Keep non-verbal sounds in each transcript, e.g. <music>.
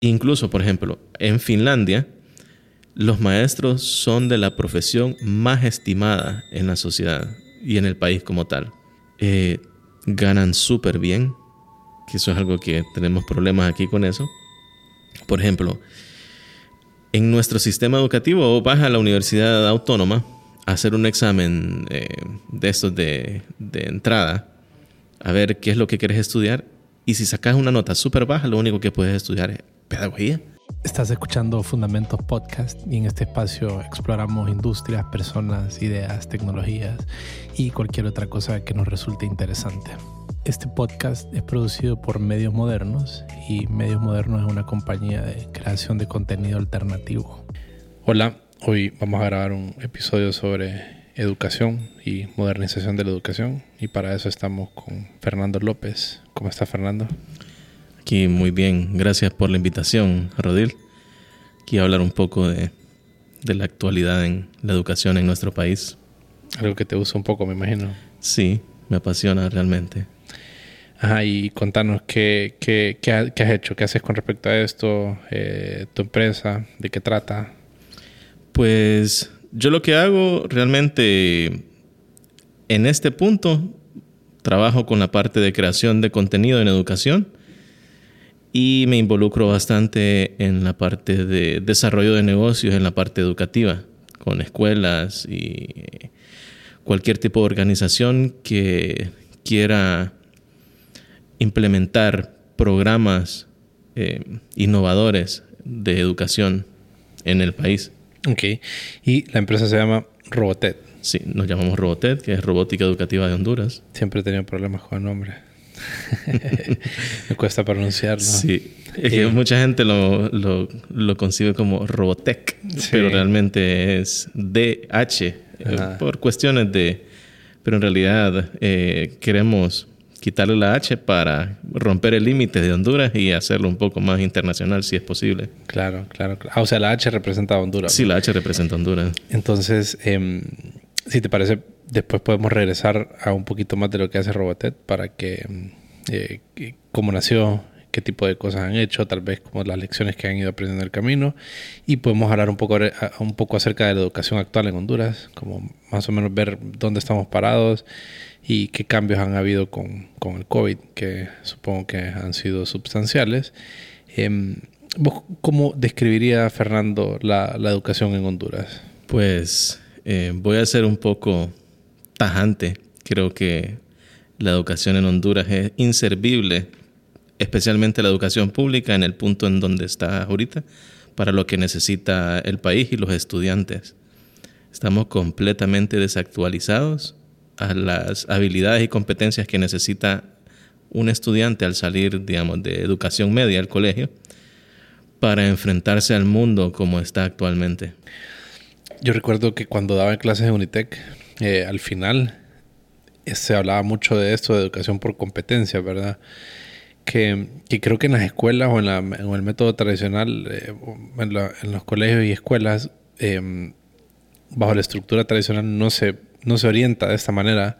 Incluso, por ejemplo, en Finlandia, los maestros son de la profesión más estimada en la sociedad y en el país como tal. Eh, ganan súper bien, que eso es algo que tenemos problemas aquí con eso. Por ejemplo, en nuestro sistema educativo vas a la universidad autónoma a hacer un examen eh, de estos de, de entrada, a ver qué es lo que quieres estudiar, y si sacas una nota súper baja, lo único que puedes estudiar es pedagogía. Estás escuchando Fundamentos Podcast y en este espacio exploramos industrias, personas, ideas, tecnologías y cualquier otra cosa que nos resulte interesante. Este podcast es producido por Medios Modernos y Medios Modernos es una compañía de creación de contenido alternativo. Hola, hoy vamos a grabar un episodio sobre educación y modernización de la educación y para eso estamos con Fernando López. ¿Cómo está Fernando? Aquí muy bien, gracias por la invitación, Rodil. Aquí a hablar un poco de, de la actualidad en la educación en nuestro país. Algo que te usa un poco, me imagino. Sí, me apasiona realmente. Ajá, y contanos qué, qué, qué, has hecho, qué haces con respecto a esto, eh, tu empresa, de qué trata. Pues yo lo que hago realmente en este punto, trabajo con la parte de creación de contenido en educación y me involucro bastante en la parte de desarrollo de negocios, en la parte educativa, con escuelas y cualquier tipo de organización que quiera implementar programas eh, innovadores de educación en el país. Ok. Y la empresa se llama Robotet. Sí, nos llamamos Robotet, que es Robótica Educativa de Honduras. Siempre he tenido problemas con el nombre. <laughs> Me cuesta pronunciarlo. Sí, es que mucha gente lo, lo, lo concibe como Robotech, pero realmente es DH eh, por cuestiones de... Pero en realidad eh, queremos quitarle la H para romper el límite de Honduras y hacerlo un poco más internacional si es posible. Claro, claro. Ah, o sea, la H representa a Honduras. Sí, la H representa a Honduras. Entonces, eh, si te parece, después podemos regresar a un poquito más de lo que hace Robotet para que, eh, cómo nació, qué tipo de cosas han hecho, tal vez como las lecciones que han ido aprendiendo en el camino. Y podemos hablar un poco, un poco acerca de la educación actual en Honduras, como más o menos ver dónde estamos parados y qué cambios han habido con, con el COVID, que supongo que han sido sustanciales. Eh, ¿Vos cómo describiría, Fernando, la, la educación en Honduras? Pues eh, voy a ser un poco tajante. Creo que la educación en Honduras es inservible, especialmente la educación pública en el punto en donde está ahorita, para lo que necesita el país y los estudiantes. Estamos completamente desactualizados a las habilidades y competencias que necesita un estudiante al salir, digamos, de educación media al colegio para enfrentarse al mundo como está actualmente. Yo recuerdo que cuando daba clases en Unitec, eh, al final eh, se hablaba mucho de esto, de educación por competencia, ¿verdad? Que, que, creo que en las escuelas o en, el método tradicional, eh, en, los colegios y escuelas, bajo la estructura tradicional no se, no se orienta de esta manera.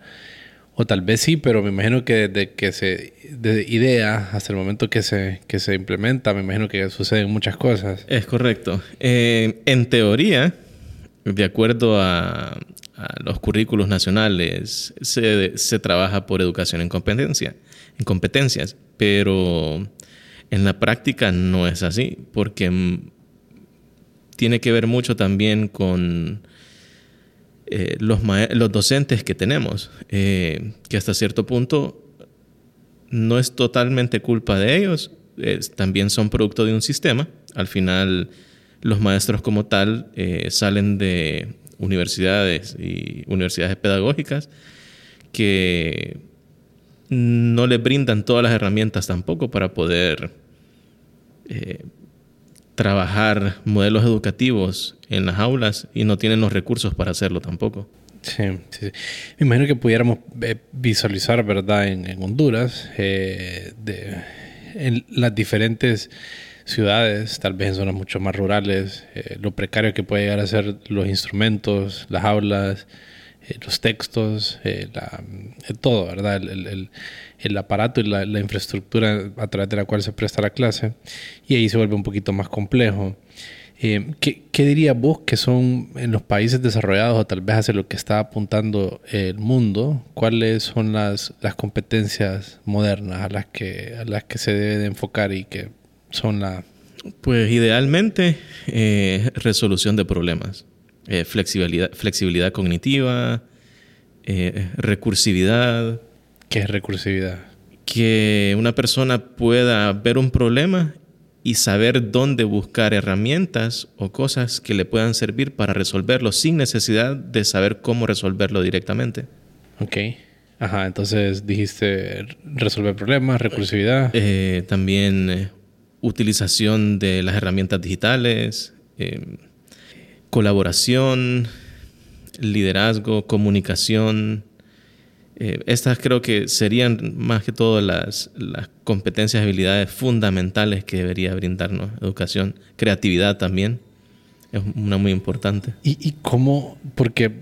O tal vez sí, pero me imagino que desde que se de idea hasta el momento que se, que se implementa, me imagino que suceden muchas cosas. Es correcto. En teoría, de acuerdo a, los currículos nacionales, se, se, trabaja por educación en competencia, en competencias, pero en la práctica no es así, porque tiene que ver mucho también con eh, los, los, docentes que tenemos, eh, que hasta cierto punto no es totalmente culpa de ellos, también son producto de un sistema. Al final, los maestros como tal eh, salen de universidades y universidades pedagógicas que no les brindan todas las herramientas tampoco para poder eh, trabajar modelos educativos en las aulas y no tienen los recursos para hacerlo tampoco. Sí, sí. Me imagino que pudiéramos eh, visualizar, ¿verdad?, en, Honduras, de, en las diferentes ciudades, tal vez en zonas mucho más rurales, eh, lo precario que puede llegar a ser los instrumentos, las aulas, eh, los textos, eh, todo, ¿verdad? El, aparato y la, infraestructura a través de la cual se presta la clase. Y ahí se vuelve un poquito más complejo. ¿qué, ¿qué, dirías vos que son en los países desarrollados o tal vez hacia lo que está apuntando el mundo? ¿Cuáles son las, las competencias modernas a las, que, a las que se debe de enfocar y que son la... Pues idealmente eh, resolución de problemas, eh, flexibilidad, flexibilidad cognitiva, eh, recursividad. ¿Qué es recursividad? Que una persona pueda ver un problema y saber dónde buscar herramientas o cosas que le puedan servir para resolverlo sin necesidad de saber cómo resolverlo directamente. Ok. Ajá, entonces dijiste resolver problemas, recursividad. Eh, también utilización de las herramientas digitales, eh, colaboración, liderazgo, comunicación. Eh, estas creo que serían más que todo las, las competencias y habilidades fundamentales que debería brindarnos educación. Creatividad también es una muy importante. ¿Y, y cómo? Porque,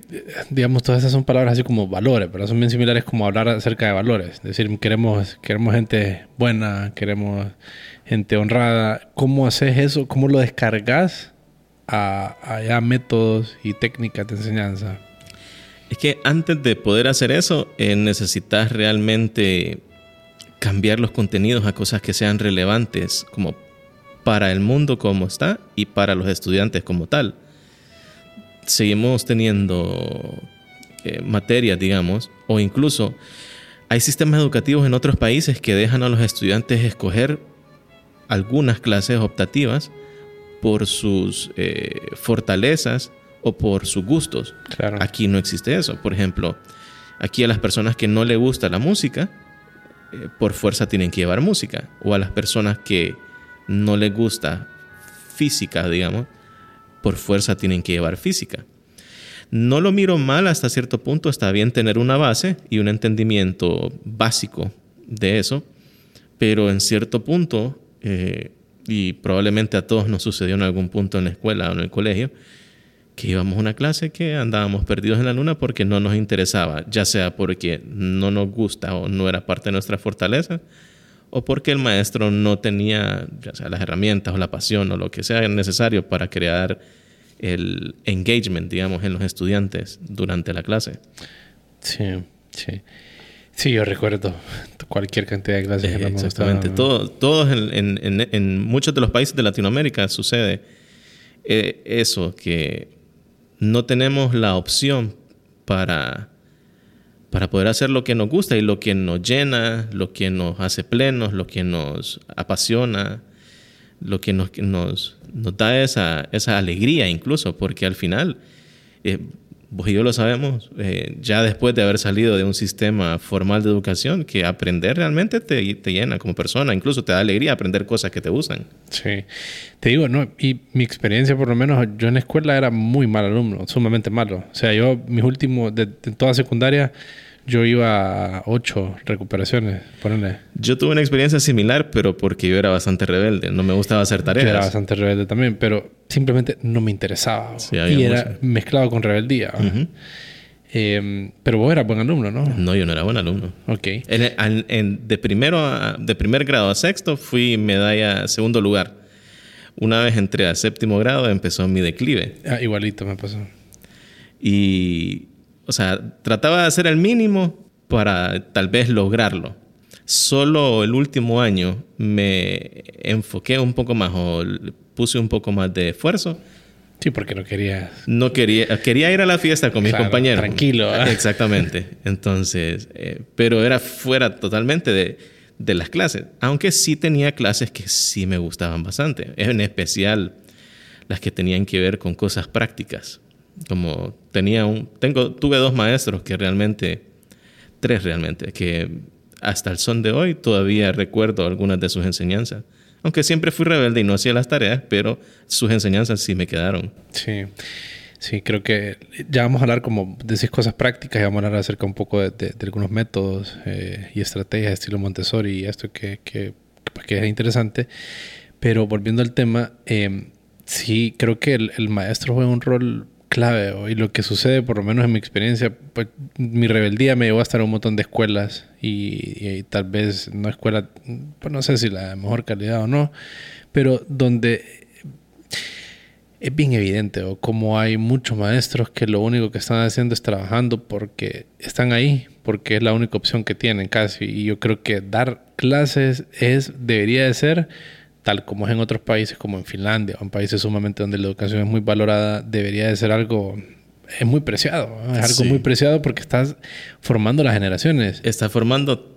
digamos, todas esas son palabras así como valores, pero son bien similares como hablar acerca de valores. Es decir, queremos, queremos gente buena, queremos gente honrada. ¿Cómo haces eso? ¿Cómo lo descargas a, a, métodos y técnicas de enseñanza? Es que antes de poder hacer eso, eh, necesitas realmente cambiar los contenidos a cosas que sean relevantes como para el mundo como está y para los estudiantes como tal. Seguimos teniendo eh, materias, digamos, o incluso hay sistemas educativos en otros países que dejan a los estudiantes escoger algunas clases optativas por sus eh, fortalezas o por sus gustos. Claro. Aquí no existe eso. Por ejemplo, aquí a las personas que no le gusta la música, eh, por fuerza tienen que llevar música. O a las personas que no les gusta física, digamos, por fuerza tienen que llevar física. No lo miro mal hasta cierto punto, está bien tener una base y un entendimiento básico de eso, pero en cierto punto, eh, y probablemente a todos nos sucedió en algún punto en la escuela o en el colegio, que íbamos a una clase que andábamos perdidos en la luna porque no nos interesaba, ya sea porque no nos gusta o no era parte de nuestra fortaleza, o porque el maestro no tenía ya sea las herramientas o la pasión o lo que sea necesario para crear el engagement, digamos, en los estudiantes durante la clase. Sí, sí. Sí, yo recuerdo <laughs> cualquier cantidad de clases Eh, que no me exactamente. gustaban. Todo, todos en, en- en- en muchos de los países de Latinoamérica sucede eh, eso, que no tenemos la opción para, para poder hacer lo que nos gusta y lo que nos llena, lo que nos hace plenos, lo que nos apasiona, lo que nos, nos da esa, esa alegría incluso, porque al final, eh, vos y yo lo sabemos, eh, ya después de haber salido de un sistema formal de educación, que aprender realmente te, te llena como persona, incluso te da alegría aprender cosas que te gustan. Sí. Te digo, no, y mi experiencia, por lo menos, yo en la escuela era muy mal alumno, sumamente malo. O sea, yo, mis últimos, de, de toda secundaria, yo iba a ocho recuperaciones, ponele. Yo tuve una experiencia similar, pero porque yo era bastante rebelde, no me gustaba hacer Yo era tareas. bastante rebelde también, pero simplemente no me interesaba. Sí, y era mucho. mezclado con rebeldía. Eh, pero vos eras buen alumno, ¿no? No, yo no era buen alumno. Ok. En en- de, primero a- de primer grado a sexto fui medalla segundo lugar. Una vez entré a séptimo grado empezó mi declive. Ah, igualito me pasó. Y, o sea, trataba de hacer el mínimo para tal vez lograrlo. Solo el último año me enfoqué un poco más o puse un poco más de esfuerzo. Sí, porque no quería. No quería, quería ir a la fiesta con mis Claro, compañeros. tranquilo, ¿verdad? Exactamente. Entonces, eh, pero era fuera totalmente de, de las clases. Aunque sí tenía clases que sí me gustaban bastante. En especial las que tenían que ver con cosas prácticas. Como tenía un, tengo, tuve dos maestros que realmente, tres realmente, que hasta el son de hoy todavía recuerdo algunas de sus enseñanzas. Aunque siempre fui rebelde y no hacía las tareas, pero sus enseñanzas sí me quedaron. Sí. Sí, creo que ya vamos a hablar como decís cosas prácticas y vamos a hablar acerca un poco de, algunos métodos eh, y estrategias estilo Montessori y esto que, que, que es interesante. Pero volviendo al tema, eh, sí, creo que el, el maestro juega un rol clave. Y lo que sucede, por lo menos en mi experiencia, pues mi rebeldía me llevó a estar en un montón de escuelas y, tal vez no escuela, pues no sé si la mejor calidad o no, pero donde es bien evidente, o como hay muchos maestros que lo único que están haciendo es trabajando porque están ahí, porque es la única opción que tienen casi. Y yo creo que dar clases es, debería de ser, tal como es en otros países como en Finlandia, o en países sumamente donde la educación es muy valorada, debería de ser algo es muy preciado. Es algo muy preciado porque estás formando las generaciones. Está formando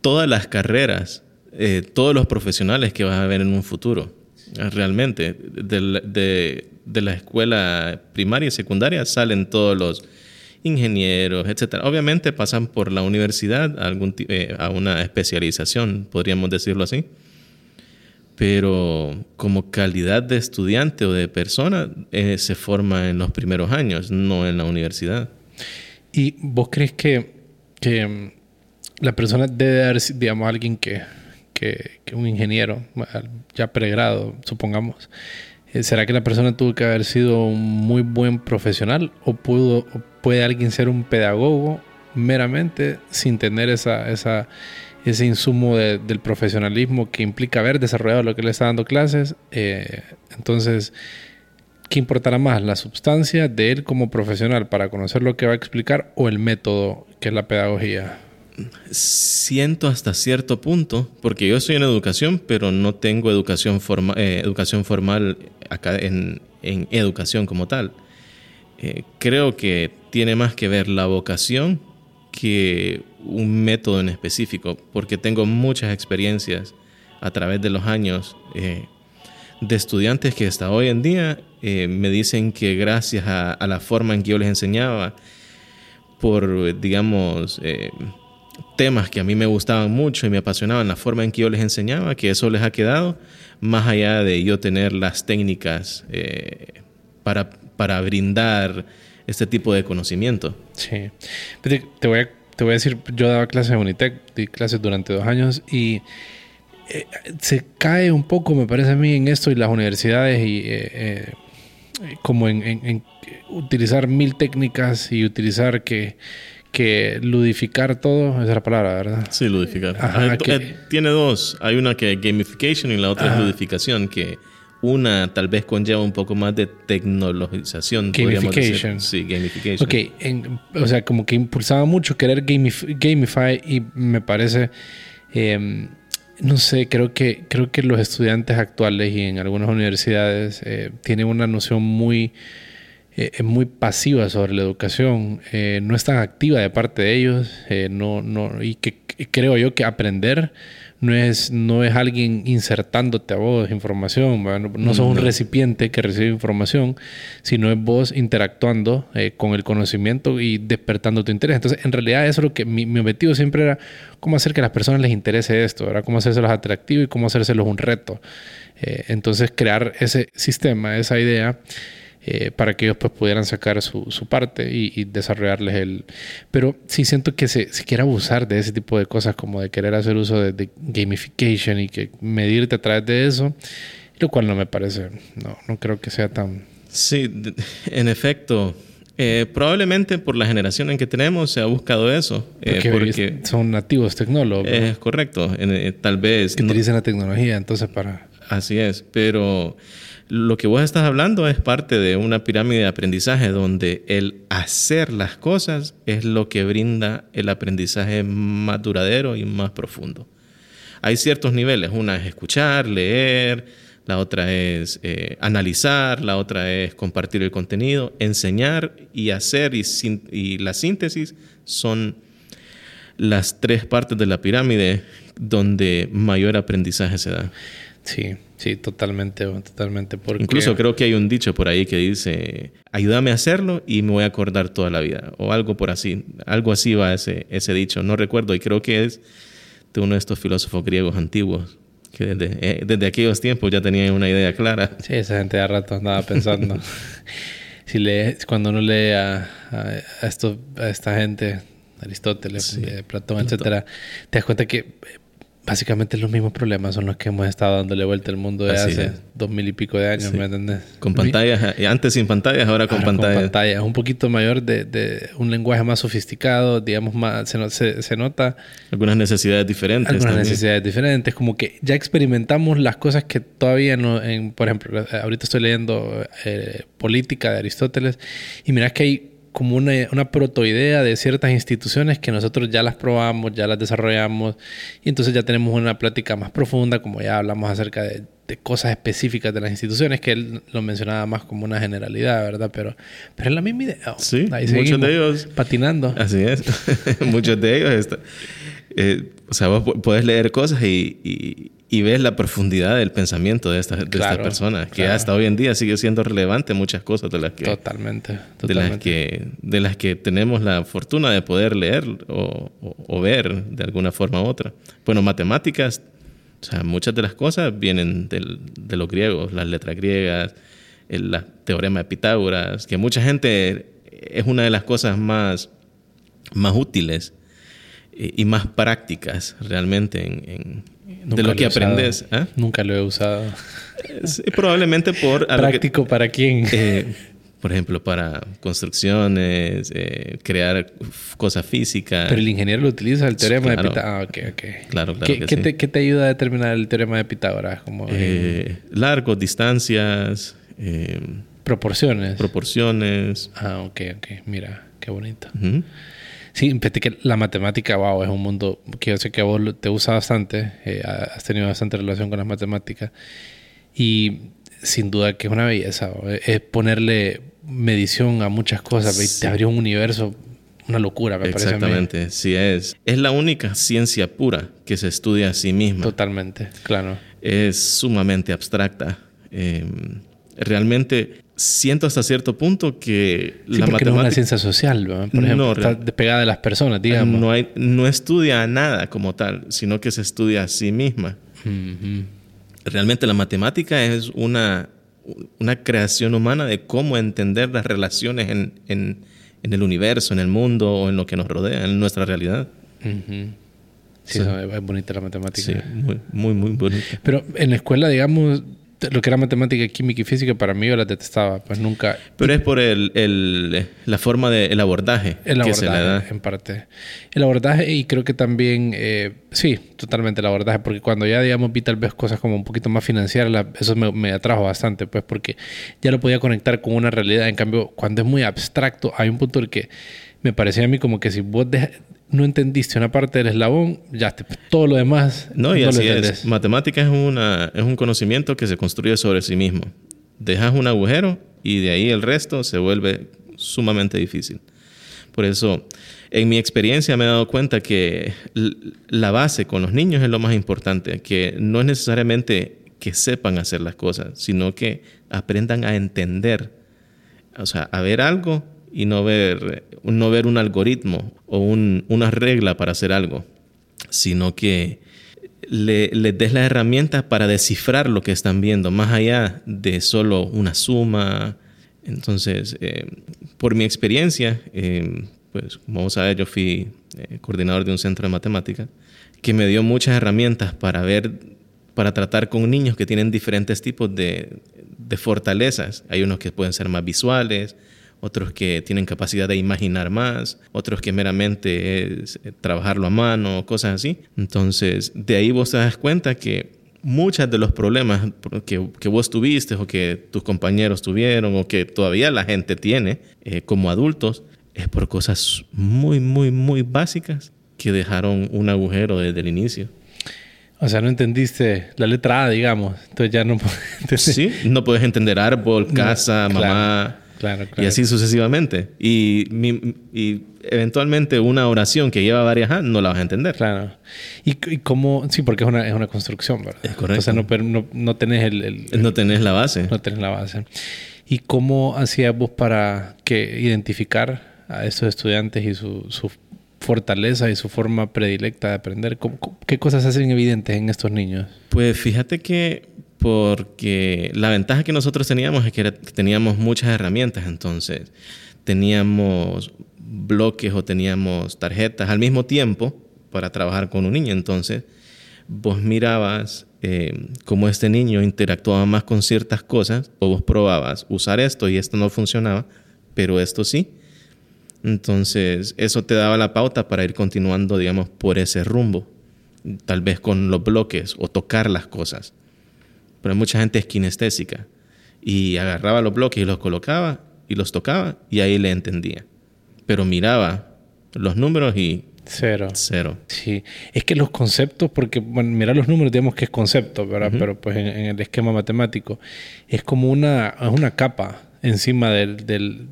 todas las carreras, eh, todos los profesionales que vas a ver en un futuro. Realmente, de, de, la escuela primaria y secundaria salen todos los ingenieros, etc. Obviamente pasan por la universidad a, algún, eh, a una especialización, podríamos decirlo así. Pero como calidad de estudiante o de persona eh, se forma en los primeros años, no en la universidad. ¿Y vos crees que, que mm, la persona debe dar, digamos, alguien que que, un ingeniero, ya pregrado, supongamos. Eh, ¿Será que la persona tuvo que haber sido un muy buen profesional o, pudo, puede alguien ser un pedagogo meramente sin tener esa, esa, ese insumo del profesionalismo que implica haber desarrollado lo que le está dando clases? Eh, entonces, ¿qué importará más? ¿La sustancia de él como profesional para conocer lo que va a explicar o el método que es la pedagogía? siento hasta cierto punto, porque yo estoy en educación, pero no tengo educación, eh, educación formal acá en, educación como tal. Eh, creo que tiene más que ver la vocación que un método en específico, porque tengo muchas experiencias a través de los años eh, de estudiantes que hasta hoy en día me dicen que gracias a, la forma en que yo les enseñaba, por, digamos, temas que a mí me gustaban mucho y me apasionaban, la forma en que yo les enseñaba, que eso les ha quedado, más allá de yo tener las técnicas eh, para, para brindar este tipo de conocimiento. Sí. Te, voy a, te voy a decir, yo daba clases en Unitec, di clases durante dos años y eh, se cae un poco, me parece a mí, en esto y las universidades y eh, como en utilizar mil técnicas y utilizar que que ludificar todo, esa es la palabra, ¿verdad? Sí, ludificar. Eh, tiene dos. Hay una que es gamification y la otra es ludificación, que una tal vez conlleva un poco más de tecnologización. Gamification. Sí, gamification. Ok, o sea, como que impulsaba mucho querer gamify y me parece, em, no sé, creo que, creo que los estudiantes actuales y en algunas universidades eh, tienen una noción muy eh, es muy pasiva sobre la educación, eh, no es tan activa de parte de ellos, eh, no, no, y que, creo yo que aprender no es, no es alguien insertándote a vos información, no, sos un recipiente que recibe información, sino es vos interactuando con el conocimiento y despertando tu interés. Entonces, en realidad eso es lo que mi, mi, objetivo siempre era cómo hacer que a las personas les interese esto, era cómo hacérselos atractivo y cómo hacérselos un reto. entonces, crear ese sistema, esa idea. Eh, para que ellos pues pudieran sacar su, su parte y, desarrollarles el... Pero sí siento que se, se, quiere abusar de ese tipo de cosas como de querer hacer uso de, gamification y que medirte a través de eso, lo cual no me parece, no, no creo que sea tan... Sí, en efecto. Eh, probablemente por la generación en que tenemos se ha buscado eso. Eh, porque, son nativos tecnólogos. Es correcto. tal vez... Que utilicen la tecnología entonces para... Así es, pero lo que vos estás hablando es parte de una pirámide de aprendizaje donde el hacer las cosas es lo que brinda el aprendizaje más duradero y más profundo. Hay ciertos niveles, una es escuchar, leer, la otra es eh, analizar, la otra es compartir el contenido, enseñar y hacer y, y la síntesis son las tres partes de la pirámide donde mayor aprendizaje se da. Sí, sí, totalmente, totalmente. Porque... Incluso creo que hay un dicho por ahí que dice, ayúdame a hacerlo y me voy a acordar toda la vida. O algo por así, algo así va ese, ese dicho. No recuerdo y creo que es de uno de estos filósofos griegos antiguos que desde, eh, desde aquellos tiempos ya tenían una idea clara. Sí, esa gente de rato andaba pensando. <laughs> si lees, cuando uno lee a, a, esto, a esta gente, Aristóteles, eh, Platón, etcétera, te das cuenta que básicamente los mismos problemas son los que hemos estado dándole vuelta al mundo de Así hace es. dos mil y pico de años, Sí. ¿me entiendes? Con pantallas, eh, antes sin pantallas, ahora con Ahora pantallas. Con pantallas, un poquito mayor de, de un lenguaje más sofisticado, digamos, más, se, no- se, se nota Algunas necesidades diferentes. algunas también. necesidades diferentes, como que ya experimentamos las cosas que todavía no, en, por ejemplo, ahorita estoy leyendo eh, Política de Aristóteles y mirás que hay como una, una protoidea de ciertas instituciones que nosotros ya las probamos, ya las desarrollamos y entonces ya tenemos una plática más profunda, como ya hablamos acerca de, de cosas específicas de las instituciones, que él lo mencionaba más como una generalidad, ¿verdad? Pero, pero es la misma idea. Sí, Ahí muchos de ellos- patinando. Así es. <laughs> Muchos de ellos. está- eh, o sea, vos puedes leer cosas y, y, y ves la profundidad del pensamiento de estas de Claro, personas, que claro. hasta hoy en día sigue siendo relevante muchas cosas de las que, Totalmente, de las totalmente. que, de las que tenemos la fortuna de poder leer o, o- o ver de alguna forma u otra. Bueno, matemáticas, o sea, muchas de las cosas vienen del- de los griegos, las letras griegas, el la teorema de Pitágoras, que mucha gente es una de las cosas más, más útiles eh, y más prácticas realmente en, en- Nunca de lo que he usado. aprendes. ¿ah? Nunca lo he usado. Es probablemente por... lo que- ¿Práctico para quién? eh, por ejemplo, para construcciones, eh, crear cosas físicas. Pero el ingeniero lo utiliza, el teorema Claro. de Pitágoras. Ah, ok, ok. Claro, claro ¿Qué, que qué sí. te, qué te ayuda a determinar el teorema de Pitágoras? Como en eh, largos, distancias, eh, proporciones. proporciones. ah, ok, ok. Mira, qué bonito. Ujú. Sí, que la matemática, wow, es un mundo que yo sé que a vos te usa bastante. eh, has tenido bastante relación con las matemáticas. Y sin duda que es una belleza. Es ponerle medición a muchas cosas. Sí. Te abrió un universo, una locura, me parece. a mí. Exactamente, sí es. Es la única ciencia pura que se estudia a sí misma. Totalmente, claro. Es sumamente abstracta. Eh, realmente siento hasta cierto punto que Sí, la porque no es una matemática ciencia social, ¿verdad? por No, ejemplo. está real- despegada de las personas, digamos. no, hay, no estudia nada como tal, sino que se estudia a sí misma. Ujú. Realmente la matemática es una, una creación humana de cómo entender las relaciones en, en- en el universo, en el mundo o en lo que nos rodea, en nuestra realidad. Ujú. Sí, Sí. eso es es bonita la matemática. Sí, muy, muy, muy bonito. Pero en la escuela, digamos, lo que era matemática, química y física, para mí yo las detestaba. Pues nunca... Pero es por el, el- la forma del abordaje El que se le da. abordaje, en parte. El abordaje y creo que también, eh, sí, totalmente el abordaje, porque cuando ya, digamos, vi tal vez cosas como un poquito más financieras, la- eso me, me atrajo bastante, pues porque ya lo podía conectar con una realidad. En cambio, cuando es muy abstracto, hay un punto en el que me parecía a mí como que si vos no entendiste una parte del eslabón, ya te- todo lo demás No, y lo así es. Matemática es, una, es un conocimiento que se construye sobre sí mismo. Dejas un agujero y de ahí el resto se vuelve sumamente difícil. Por eso, en mi experiencia me he dado cuenta que la base con los niños es lo más importante, que no es necesariamente que sepan hacer las cosas, sino que aprendan a entender, o sea, a ver algo y no ver, no ver un algoritmo o un- una regla para hacer algo, sino que le- des las herramientas para descifrar lo que están viendo, más allá de solo una suma. Entonces, eh, por mi experiencia, eh, pues como vos sabés, yo fui eh, coordinador de un centro de matemática que me dio muchas herramientas para ver, para tratar con niños que tienen diferentes tipos de, de fortalezas. Hay unos que pueden ser más visuales, otros que tienen capacidad de imaginar más, otros que meramente es eh, trabajarlo a mano, cosas así. Entonces, de ahí vos te das cuenta que muchos de los problemas que, que vos tuviste o que tus compañeros tuvieron o que todavía la gente tiene eh, como adultos es por cosas muy, muy, muy básicas que dejaron un agujero desde el inicio. O sea, no entendiste la letra A, digamos. Entonces ya no <laughs> puedes Sí, no puedes entender árbol, casa, claro, mamá, claro, y claro. así sucesivamente. Y, mi- y eventualmente una oración que lleva varias A no la vas a entender. Claro. Y, y cómo... Sí, porque es una, es una construcción, ¿verdad? Es correcto. O sea, no, no, no tenés el... el- No tenés la base. no tenés la base. ¿Y cómo hacías vos para que identificar a estos estudiantes y su, su fortaleza y su forma predilecta de aprender? ¿Cómo- cómo- ¿Qué cosas hacen evidentes en estos niños? Pues fíjate que porque la ventaja que nosotros teníamos es que, teníamos muchas herramientas, entonces teníamos bloques o teníamos tarjetas al mismo tiempo para trabajar con un niño, entonces vos mirabas eh, cómo este niño interactuaba más con ciertas cosas, o vos probabas usar esto y esto no funcionaba, pero esto sí. Entonces, eso te daba la pauta para ir continuando, digamos, por ese rumbo. Tal vez con los bloques o tocar las cosas. Pero mucha gente es kinestésica y agarraba los bloques y los colocaba y los tocaba y ahí le entendía. Pero miraba los números y Cero. cero. Sí, es que los conceptos, porque bueno, mirar los números, digamos que es concepto, ¿verdad? Pero pues en, en el esquema matemático es como una, es una capa encima del, del-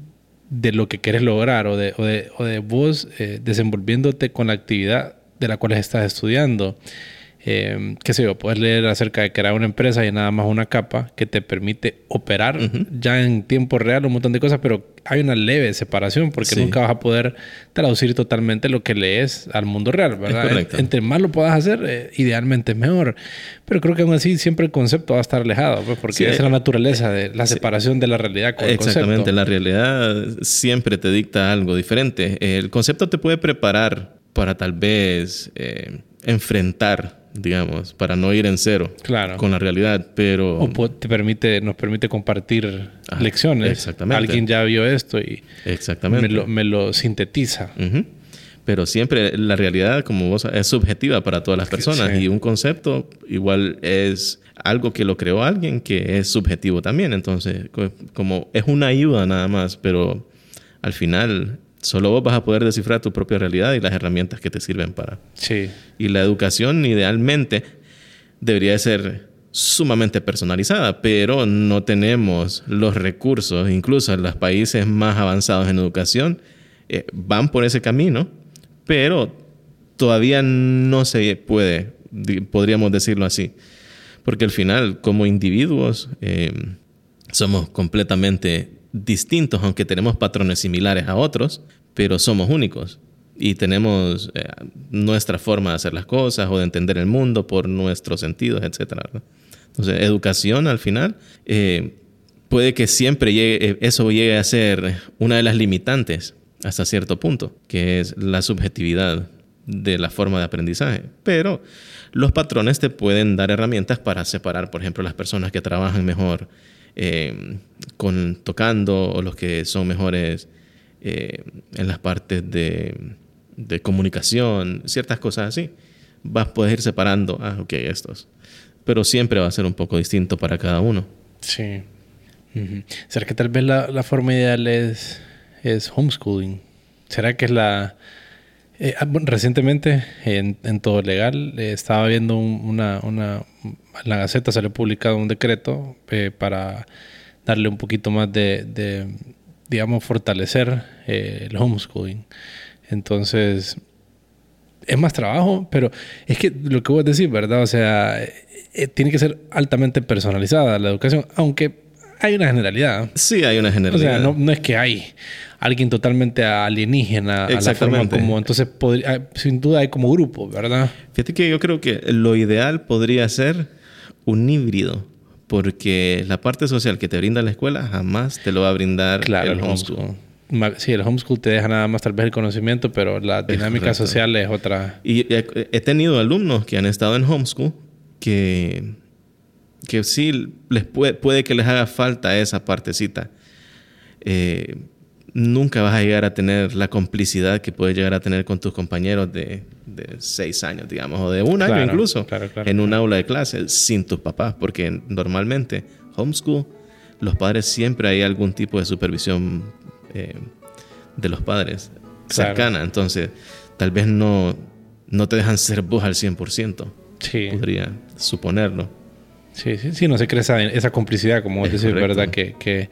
de lo que quieres lograr o de, o de, o de vos eh, desenvolviéndote con la actividad de la cual estás estudiando. Eh, qué sé yo, puedes leer acerca de crear una empresa y nada más una capa que te permite operar ya en tiempo real un montón de cosas, pero hay una leve separación porque Sí. nunca vas a poder traducir totalmente lo que lees al mundo real, ¿verdad? correcto. En- entre más lo puedas hacer, eh, idealmente es mejor. Pero creo que aún así siempre el concepto va a estar alejado, pues, porque Sí, esa es la eh, naturaleza de la separación de la realidad con el Exactamente, concepto. la realidad siempre te dicta algo diferente. El concepto te puede preparar para tal vez eh, enfrentar, digamos, para no ir en cero Claro. con la realidad, pero... O te permite, nos permite compartir Ah, lecciones. exactamente. Alguien ya vio esto y Exactamente. me lo, me lo sintetiza. Pero siempre la realidad, como vos es subjetiva para todas las personas sí. y un concepto igual es algo que lo creó alguien que es subjetivo también. Entonces, co- como es una ayuda nada más, pero al final solo vos vas a poder descifrar tu propia realidad y las herramientas que te sirven para. Sí. Y la educación idealmente debería de ser sumamente personalizada, pero no tenemos los recursos, incluso en los países más avanzados en educación, eh, van por ese camino, pero todavía no se puede, podríamos decirlo así, porque al final como individuos eh, somos completamente distintos, aunque tenemos patrones similares a otros, pero somos únicos y tenemos eh, nuestra forma de hacer las cosas o de entender el mundo por nuestros sentidos. ¿verdad? Entonces, educación al final eh, puede que siempre llegue, eh, eso llegue a ser una de las limitantes hasta cierto punto, que es la subjetividad de la forma de aprendizaje. Pero los patrones te pueden dar herramientas para separar, por ejemplo, las personas que trabajan mejor eh, con tocando o los que son mejores eh, en las partes de, de comunicación, ciertas cosas así. Vas a poder ir separando, ah, ok, estos. Pero siempre va a ser un poco distinto para cada uno. Sí. ¿Será que tal vez la, la forma ideal es, es homeschooling? ¿Será que es la... eh, ah, recientemente en, en Todo Legal eh, estaba viendo un- una, una... La Gaceta salió publicado un decreto eh, para darle un poquito más de, de, digamos, fortalecer eh, el homeschooling. Entonces, es más trabajo, pero es que lo que vos decís, ¿verdad? O sea, tiene que ser altamente personalizada la educación, aunque hay una generalidad. Sí, hay una O generalidad. sea, no, no es que hay alguien totalmente alienígena a la forma Exactamente. como... Entonces, podría- ah, sin duda hay como grupo, ¿verdad? Fíjate que yo creo que lo ideal podría ser un híbrido, porque la parte social que te brinda la escuela jamás te lo va a brindar Claro, el el homeschool. Sí, el homeschool te deja nada más tal vez el conocimiento, pero la dinámica correcto. social es otra. Y he, he tenido alumnos que han estado en homeschool que, que sí les puede, puede que les haga falta esa partecita. Eh, nunca vas a llegar a tener la complicidad que puedes llegar a tener con tus compañeros de, de seis años, digamos, o de un año incluso, claro, claro, en un aula de clase sin tus papás, porque normalmente homeschool, los padres siempre hay algún tipo de supervisión eh, de los padres cercana, entonces tal vez no, no te dejan ser vos al 100%, Sí, podría suponerlo. Sí, sí, sí, no se crea esa, esa complicidad, como Es decís, correcto. ¿verdad? Que, que,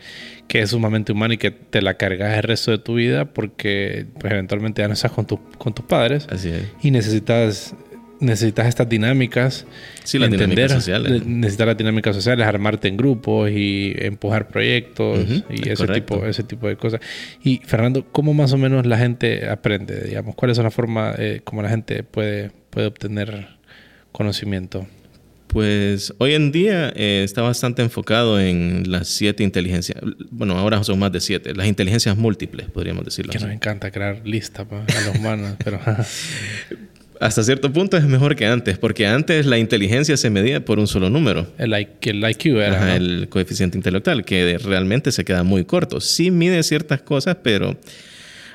que es sumamente humana y que te la cargas el resto de tu vida porque pues, eventualmente ya no estás con, tu- con tus padres Así es. y necesitas, necesitas estas dinámicas. Sí, las dinámicas sociales. ne- Necesitar las dinámicas sociales, armarte en grupos y empujar proyectos y es ese correcto. tipo, ese tipo de cosas. Y Fernando, ¿cómo más o menos la gente aprende? Digamos, ¿cuál es la forma eh, como la gente puede, puede obtener conocimiento? Pues hoy en día eh, está bastante enfocado en las siete inteligencias. Bueno, ahora son más de siete. Las inteligencias múltiples, podríamos decirlo Que así. nos encanta crear listas pa, a los humanos, pero <laughs> hasta cierto punto es mejor que antes, porque antes la inteligencia se medía por un solo número. El, IQ era. El coeficiente intelectual, que realmente se queda muy corto. Sí mide ciertas cosas, pero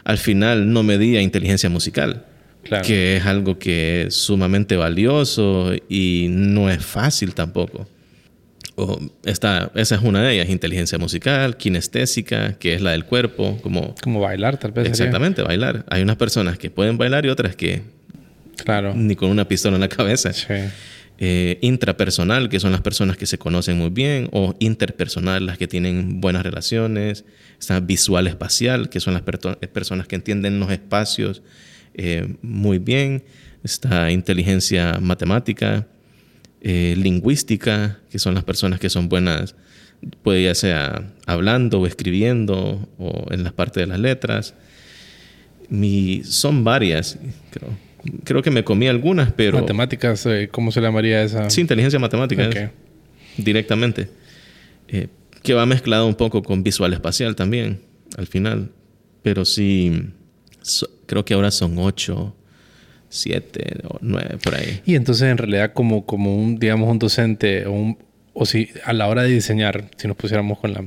al final no medía inteligencia musical. Que es algo que es sumamente valioso y no es fácil tampoco. O esa es una de ellas, inteligencia musical, kinestésica, que es la del cuerpo, como... Como bailar, tal vez. Exactamente, bailar. Hay unas personas que pueden bailar y otras que Claro. Ni con una pistola en la cabeza. Eh, intrapersonal, que son las personas que se conocen muy bien, o interpersonal, las que tienen buenas relaciones. Está visual espacial, que son las eh, personas que entienden los espacios eh, muy bien. Está inteligencia matemática, lingüística, que son las personas que son buenas, puede ya sea hablando o escribiendo o en las partes de las letras. Mi, son varias, creo creo que me comí algunas, pero... Matemáticas, eh, ¿cómo se llamaría esa? Sí, inteligencia matemática. directamente. Eh, que va mezclado un poco con visual espacial también, al final. Pero sí, creo que ahora son ocho, siete o nueve, por ahí. Y entonces, en realidad, como, como un, digamos, un docente o, si a la hora de diseñar, si nos pusiéramos con la,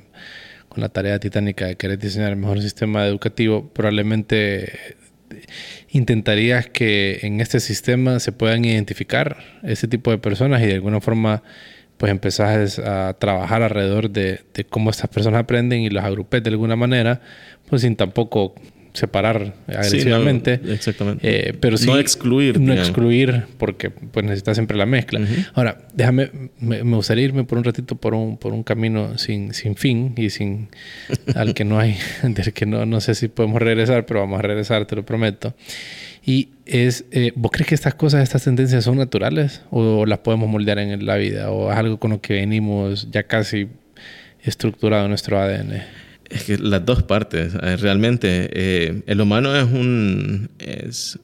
con la tarea titánica de querer diseñar el mejor sistema educativo, probablemente intentarías que en este sistema se puedan identificar ese tipo de personas y de alguna forma pues empezás a trabajar alrededor de, cómo estas personas aprenden y los agrupes de alguna manera, pues sin tampoco separar agresivamente. exactamente. Eh, pero sí, no excluir. No excluir porque pues necesitas siempre la mezcla. Ahora, déjame, me, gustaría irme por un ratito por un, por un camino sin, sin fin y sin <laughs> al que no hay, <laughs> del que no, no sé si podemos regresar, pero vamos a regresar, te lo prometo. Y es, eh, ¿vos crees que estas cosas, estas tendencias son naturales o, las podemos moldear en la vida o es algo con lo que venimos ya casi estructurado en nuestro ADN? Es que las dos partes. Realmente, eh, el humano es un, es,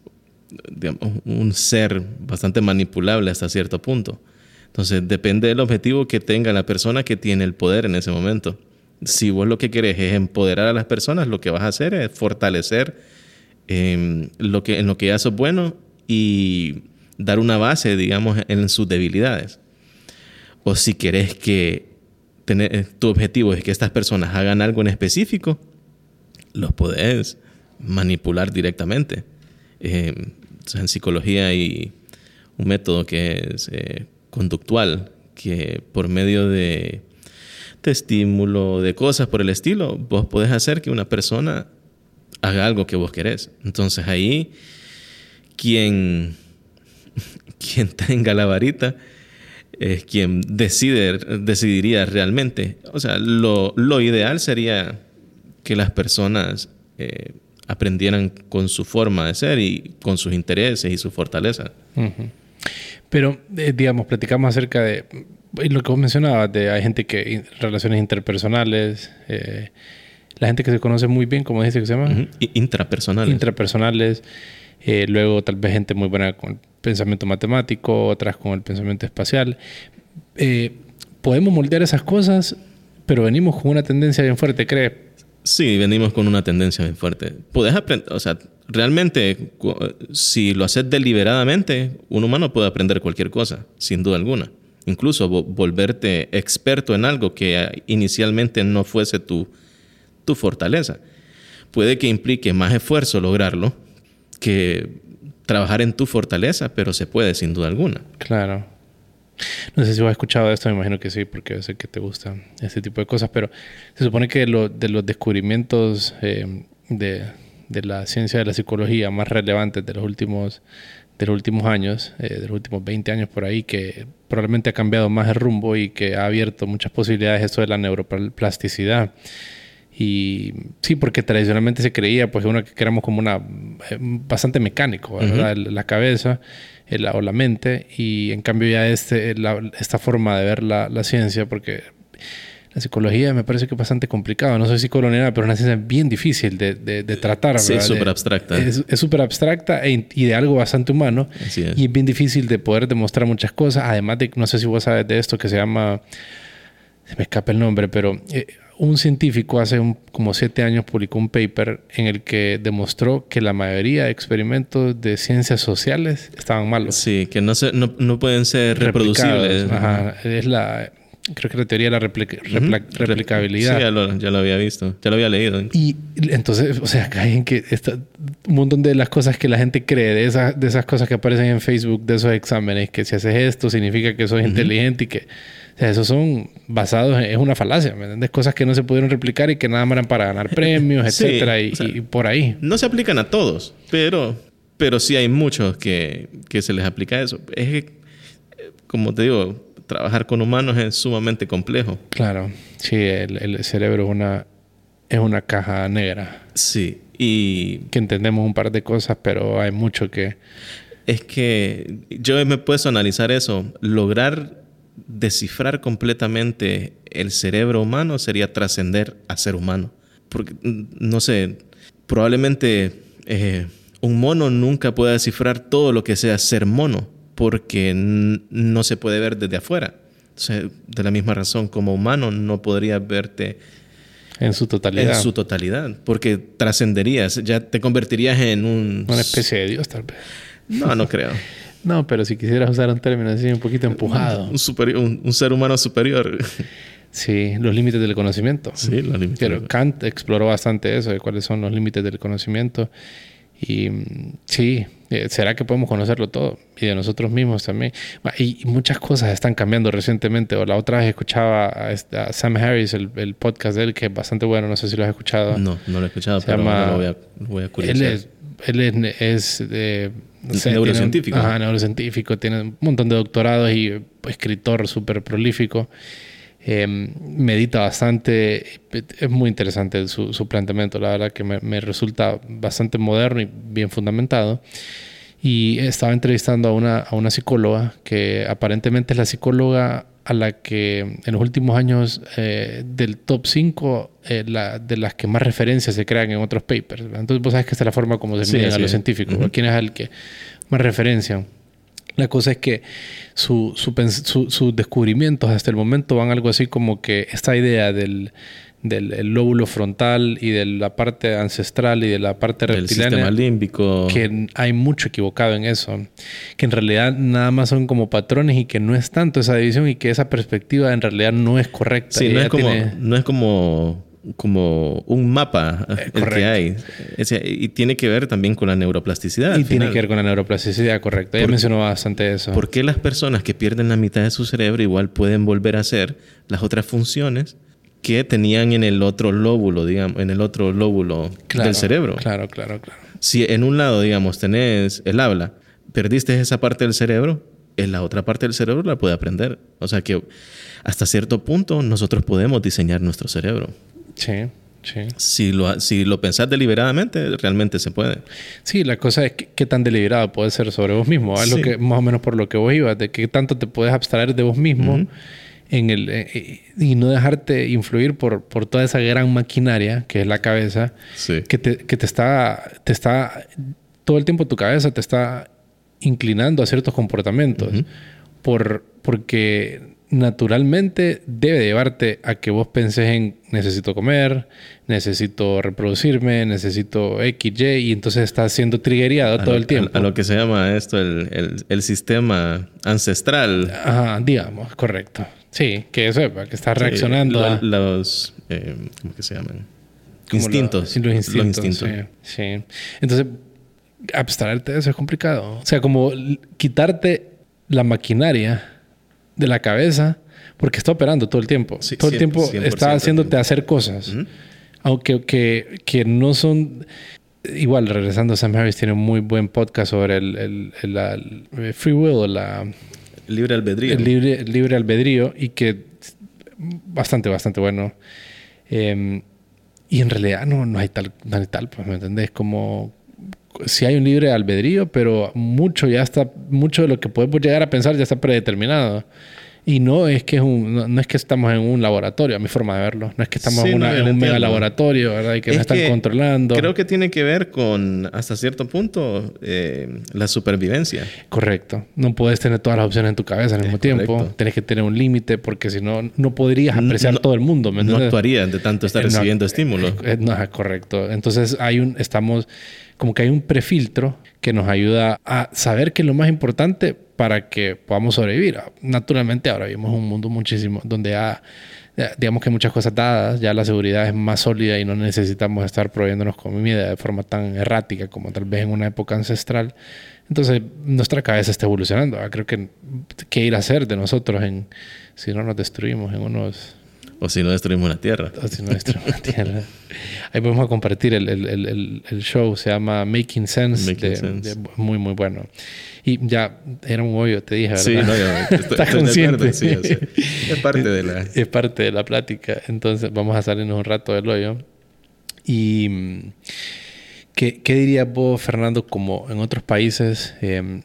un ser bastante manipulable hasta cierto punto. Entonces, depende del objetivo que tenga la persona que tiene el poder en ese momento. Si vos lo que querés es empoderar a las personas, lo que vas a hacer es fortalecer em, lo que, en lo que ya sos bueno y dar una base, digamos, en sus debilidades. O si querés que eh, tu objetivo es que estas personas hagan algo en específico, los puedes manipular directamente. Eh, en psicología hay un método que es eh, conductual, que por medio de, de estímulo, de cosas por el estilo, vos podés hacer que una persona haga algo que vos querés. Entonces ahí, quien, <laughs> quien tenga la varita, es quien decide, decidiría realmente. O sea, lo, ideal sería que las personas eh, aprendieran con su forma de ser y con sus intereses y su fortaleza. Pero, eh, digamos, platicamos acerca de lo que vos mencionabas, de hay gente que, relaciones interpersonales, eh, la gente que se conoce muy bien, como dice que se llama. Intrapersonales. Intrapersonales. luego tal vez gente muy buena con pensamiento matemático, otras con el pensamiento espacial. Eh, podemos moldear esas cosas, pero venimos con una tendencia bien fuerte, ¿cree? Sí, venimos con una tendencia bien fuerte. Puedes aprender, o sea, realmente, si lo haces deliberadamente, un humano puede aprender cualquier cosa, sin duda alguna. Incluso volverte experto en algo que inicialmente no fuese tu, tu fortaleza. Puede que implique más esfuerzo lograrlo que trabajar en tu fortaleza, pero se puede sin duda alguna. Claro. No sé si has escuchado esto, me imagino que sí, porque sé que te gusta este tipo de cosas, pero se supone que lo, de los descubrimientos eh, de, de, la ciencia de la psicología más relevantes de los últimos, de los últimos años, eh, de los últimos 20 años por ahí, que probablemente ha cambiado más el rumbo y que ha abierto muchas posibilidades, eso de la neuroplasticidad. Y sí, porque tradicionalmente se creía pues uno que éramos como una eh, bastante mecánico, ¿verdad? La cabeza o la mente y en cambio ya este, esta forma de ver la, la, ciencia, porque la psicología me parece que es bastante complicado, no soy psicólogo pero es una ciencia bien difícil de, de, tratar. Sí, es súper abstracta. Es súper abstracta e y de algo bastante humano y es bien difícil de poder demostrar muchas cosas, además de, no sé si vos sabes de esto que se llama se me escapa el nombre, pero eh, un científico hace como siete años publicó un paper en el que demostró que la mayoría de experimentos de ciencias sociales estaban malos. Sí, que no, se, no, no pueden ser reproducibles. Ajá. Es la, creo que la teoría de la replicabilidad. Sí, ya lo, ya lo, había visto, ya lo había leído. Y entonces, o sea, caen que está, un montón de las cosas que la gente cree, de, esas de esas cosas que aparecen en Facebook, de esos exámenes, que si haces esto significa que sos inteligente y que o sea, esos son basados, en, es una falacia, ¿me entiendes? Cosas que no se pudieron replicar y que nada más eran para ganar <laughs> premios, etcétera, y, por ahí. No se aplican a todos, pero, pero sí hay muchos que, que se les aplica eso. Es que, como te digo, trabajar con humanos es sumamente complejo. Claro, sí, el, el cerebro es una, es una caja negra. Sí, y... Que entendemos un par de cosas, pero hay mucho que... Es que yo me puedo analizar eso. Lograr descifrar completamente el cerebro humano sería trascender a ser humano. Porque, no sé, probablemente eh, un mono nunca pueda descifrar todo lo que sea ser mono, porque no se puede ver desde afuera. de la misma razón, como humano no podría verte en su totalidad. En su totalidad, porque trascenderías, ya te convertirías en un... Una especie de Dios, tal vez. No, no creo. <laughs> No, pero si quisieras usar un término así un poquito empujado. Un, un, ser humano superior. <laughs> Sí, los límites del conocimiento. Sí, los límites. Pero Kant exploró bastante eso, de cuáles son los límites del conocimiento. Y mm, sí, ¿será que podemos conocerlo todo? Y de nosotros mismos también. Y, muchas cosas están cambiando recientemente. O la otra vez escuchaba a, Sam Harris, el, podcast de él, que es bastante bueno, no sé si lo has escuchado. No, no lo he escuchado, pero lo voy a, voy a Él es, él es, es de neurocientífico. ajá, neurocientífico, tiene un montón de doctorados y escritor súper prolífico. Em, medita bastante, es muy interesante su, planteamiento, la verdad que me, resulta bastante moderno y bien fundamentado. Y estaba entrevistando a una, a una psicóloga que aparentemente es la psicóloga a la que en los últimos años eh, del top 5 eh, de las que más referencias se crean en otros papers. Entonces vos sabes que esta es la forma como se miden a los científicos. ¿Quién es el que más referencia? La cosa es que sus su, descubrimientos hasta el momento van algo así como que esta idea del, del lóbulo frontal y de la parte ancestral y de la parte reptiliana. sistema límbico. Que hay mucho equivocado en eso. Que en realidad nada más son como patrones y que no es tanto esa división y que esa perspectiva en realidad no es correcta. Sí, no es, como, no es como como un mapa eh, el que hay. y tiene que ver también con la neuroplasticidad. Y tiene que ver con la neuroplasticidad, correcto. Ella mencionó bastante eso. ¿Por qué las personas que pierden la mitad de su cerebro igual pueden volver a hacer las otras funciones que tenían en el otro lóbulo, digamos, en el otro lóbulo del cerebro. Claro, claro, claro. Si en un lado, digamos, tenés el habla, perdiste esa parte del cerebro, en la otra parte del cerebro la puede aprender. O sea que hasta cierto punto nosotros podemos diseñar nuestro cerebro. Sí. Sí. Si lo, si lo pensás deliberadamente, realmente se puede. Sí, la cosa es qué tan deliberado puede ser sobre vos mismo. Es lo que, más o menos por lo que vos ibas, de qué tanto te puedes abstraer de vos mismo en el, eh, eh, y no dejarte influir por, por toda esa gran maquinaria que es la cabeza, que, te, que te, está, te está, todo el tiempo tu cabeza te está inclinando a ciertos comportamientos, por, porque naturalmente debe llevarte a que vos penses en necesito comer, necesito reproducirme, necesito X, Y, y entonces estás siendo triggeriado todo el tiempo. A, lo que se llama esto el, el, el sistema ancestral. Ajá, digamos, correcto. Sí, que eso, que está reaccionando Los, eh, ¿cómo que se llaman? Instintos. los instintos. Sí, Entonces, abstraerte de eso es complicado. O sea, como quitarte la maquinaria de la cabeza porque está operando todo el tiempo. todo el tiempo está haciéndote hacer cosas. Aunque que, que, no son... Igual, regresando, Sam Harris tiene un muy buen podcast sobre el, el free will, la Libre albedrío. El libre, libre albedrío y que bastante, bastante bueno. Em, y en realidad no, no hay tal, no hay tal, pues, ¿me entendés? Como si hay un libre albedrío, pero mucho ya está, mucho de lo que podemos llegar a pensar ya está predeterminado. Y no es que es un, no, es que estamos en un laboratorio, a mi forma de verlo. No es que estamos en, un mega laboratorio, ¿verdad? Y que nos están controlando. Creo que tiene que ver con, hasta cierto punto, eh, la supervivencia. Correcto. No puedes tener todas las opciones en tu cabeza al mismo tiempo. Tienes que tener un límite porque si no, no podrías apreciar todo el mundo. no actuarías de tanto estar recibiendo estímulos. No, es correcto. Entonces hay un, estamos, como que hay un prefiltro que nos ayuda a saber qué es lo más importante para que podamos sobrevivir. Naturalmente ahora vivimos un mundo muchísimo donde digamos que muchas cosas dadas, ya la seguridad es más sólida y no necesitamos estar proveyéndonos comida de forma tan errática como tal vez en una época ancestral. Entonces nuestra cabeza está evolucionando. Creo que qué ir a hacer de nosotros si no nos destruimos en unos o si no destruimos la Tierra. O si no destruimos la Tierra. Ahí podemos compartir el, el, el, el, show, se llama Making Sense. muy, muy bueno. Y ya era un hoyo, te dije, ¿verdad? Sí, no, yo <laughs> Estás consciente. sí, es parte de la... Es parte de la plática. Entonces vamos a salirnos un rato del hoyo. Y... Mm, ¿Qué, qué dirías vos, Fernando, como en otros países... Eh,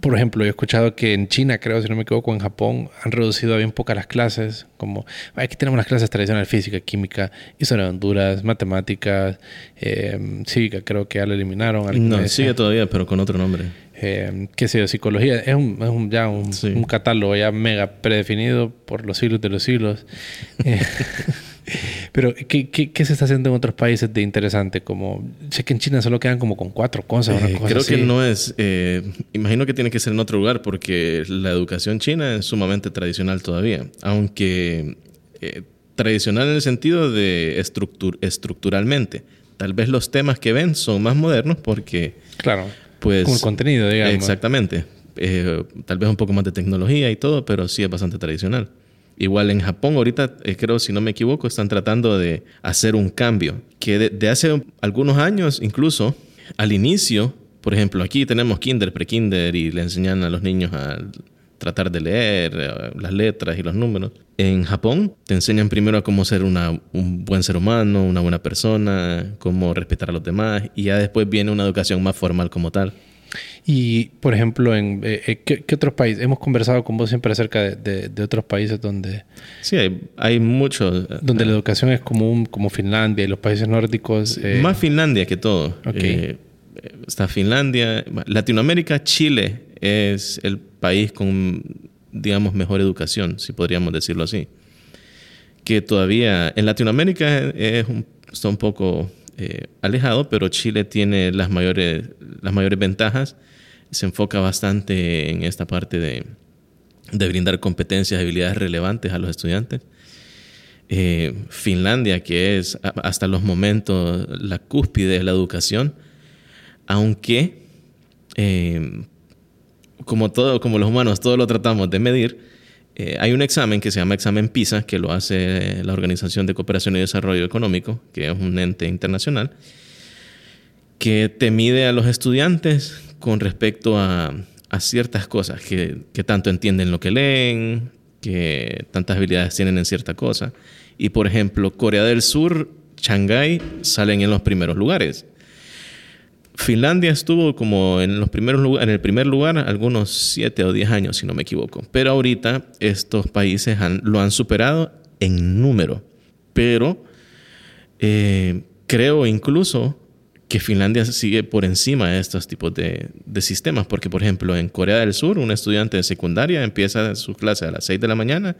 por ejemplo, yo he escuchado que en China, creo, si no me equivoco, en Japón, han reducido bien pocas las clases. Como aquí tenemos las clases tradicionales física, química, historia de Honduras, matemáticas, eh, cívica, creo que ya la eliminaron. No, sigue todavía, pero con otro nombre. Eh, qué sé yo, psicología. Es, un, es un, ya un, un, catálogo ya mega predefinido por los siglos de los siglos. <laughs> Eh, pero, ¿qué, ¿qué, se está haciendo en otros países de interesante? Como, sé que en China solo quedan como con cuatro cosas. Eh, creo que no es. Eh, imagino que tiene que ser en otro lugar porque la educación china es sumamente tradicional todavía. Aunque eh, tradicional en el sentido de estructuralmente. Tal vez los temas que ven son más modernos porque. Claro. Pues, como el contenido, digamos. Exactamente. tal vez un poco más de tecnología y todo, pero sí es bastante tradicional. Igual en Japón ahorita, eh, creo, si no me equivoco, están tratando de hacer un cambio. Que de, hace algunos años, incluso, al inicio, por ejemplo, aquí tenemos kinder, pre-kinder y le enseñan a los niños a tratar de leer eh, las letras y los números. En Japón te enseñan primero a cómo ser una, un buen ser humano, una buena persona, cómo respetar a los demás y ya después viene una educación más formal como tal. Y, por ejemplo, en eh, eh, ¿qué, otros países? Hemos conversado con vos siempre acerca de, de, otros países donde... Sí, hay, hay muchos. Eh, donde la educación es común, como Finlandia y los países nórdicos. Más Finlandia que todo. está Finlandia. Latinoamérica, Chile es el país con, digamos, mejor educación, si podríamos decirlo así. Que todavía en Latinoamérica es un, está un poco eh, alejado, pero Chile tiene las mayores, las mayores ventajas. Se enfoca bastante en esta parte de, de brindar competencias y habilidades relevantes a los estudiantes. Eh, Finlandia, que es hasta los momentos la cúspide de la educación, aunque eh, como, todo, como los humanos todo lo tratamos de medir, eh, hay un examen que se llama examen PISA, que lo hace la Organización de Cooperación y Desarrollo Económico, que es un ente internacional, que te mide a los estudiantes con respecto a, ciertas cosas, que, que, tanto entienden lo que leen, que tantas habilidades tienen en cierta cosa. Y por ejemplo, Corea del Sur, Shanghái salen en los primeros lugares. Finlandia estuvo como en, los primeros en el primer lugar algunos 7 o 10 años, si no me equivoco. Pero ahorita estos países lo han superado en número. Pero eh, creo incluso que Finlandia sigue por encima de estos tipos de, de, sistemas. Porque, por ejemplo, en Corea del Sur, un estudiante de secundaria empieza su clase a las 6 de la mañana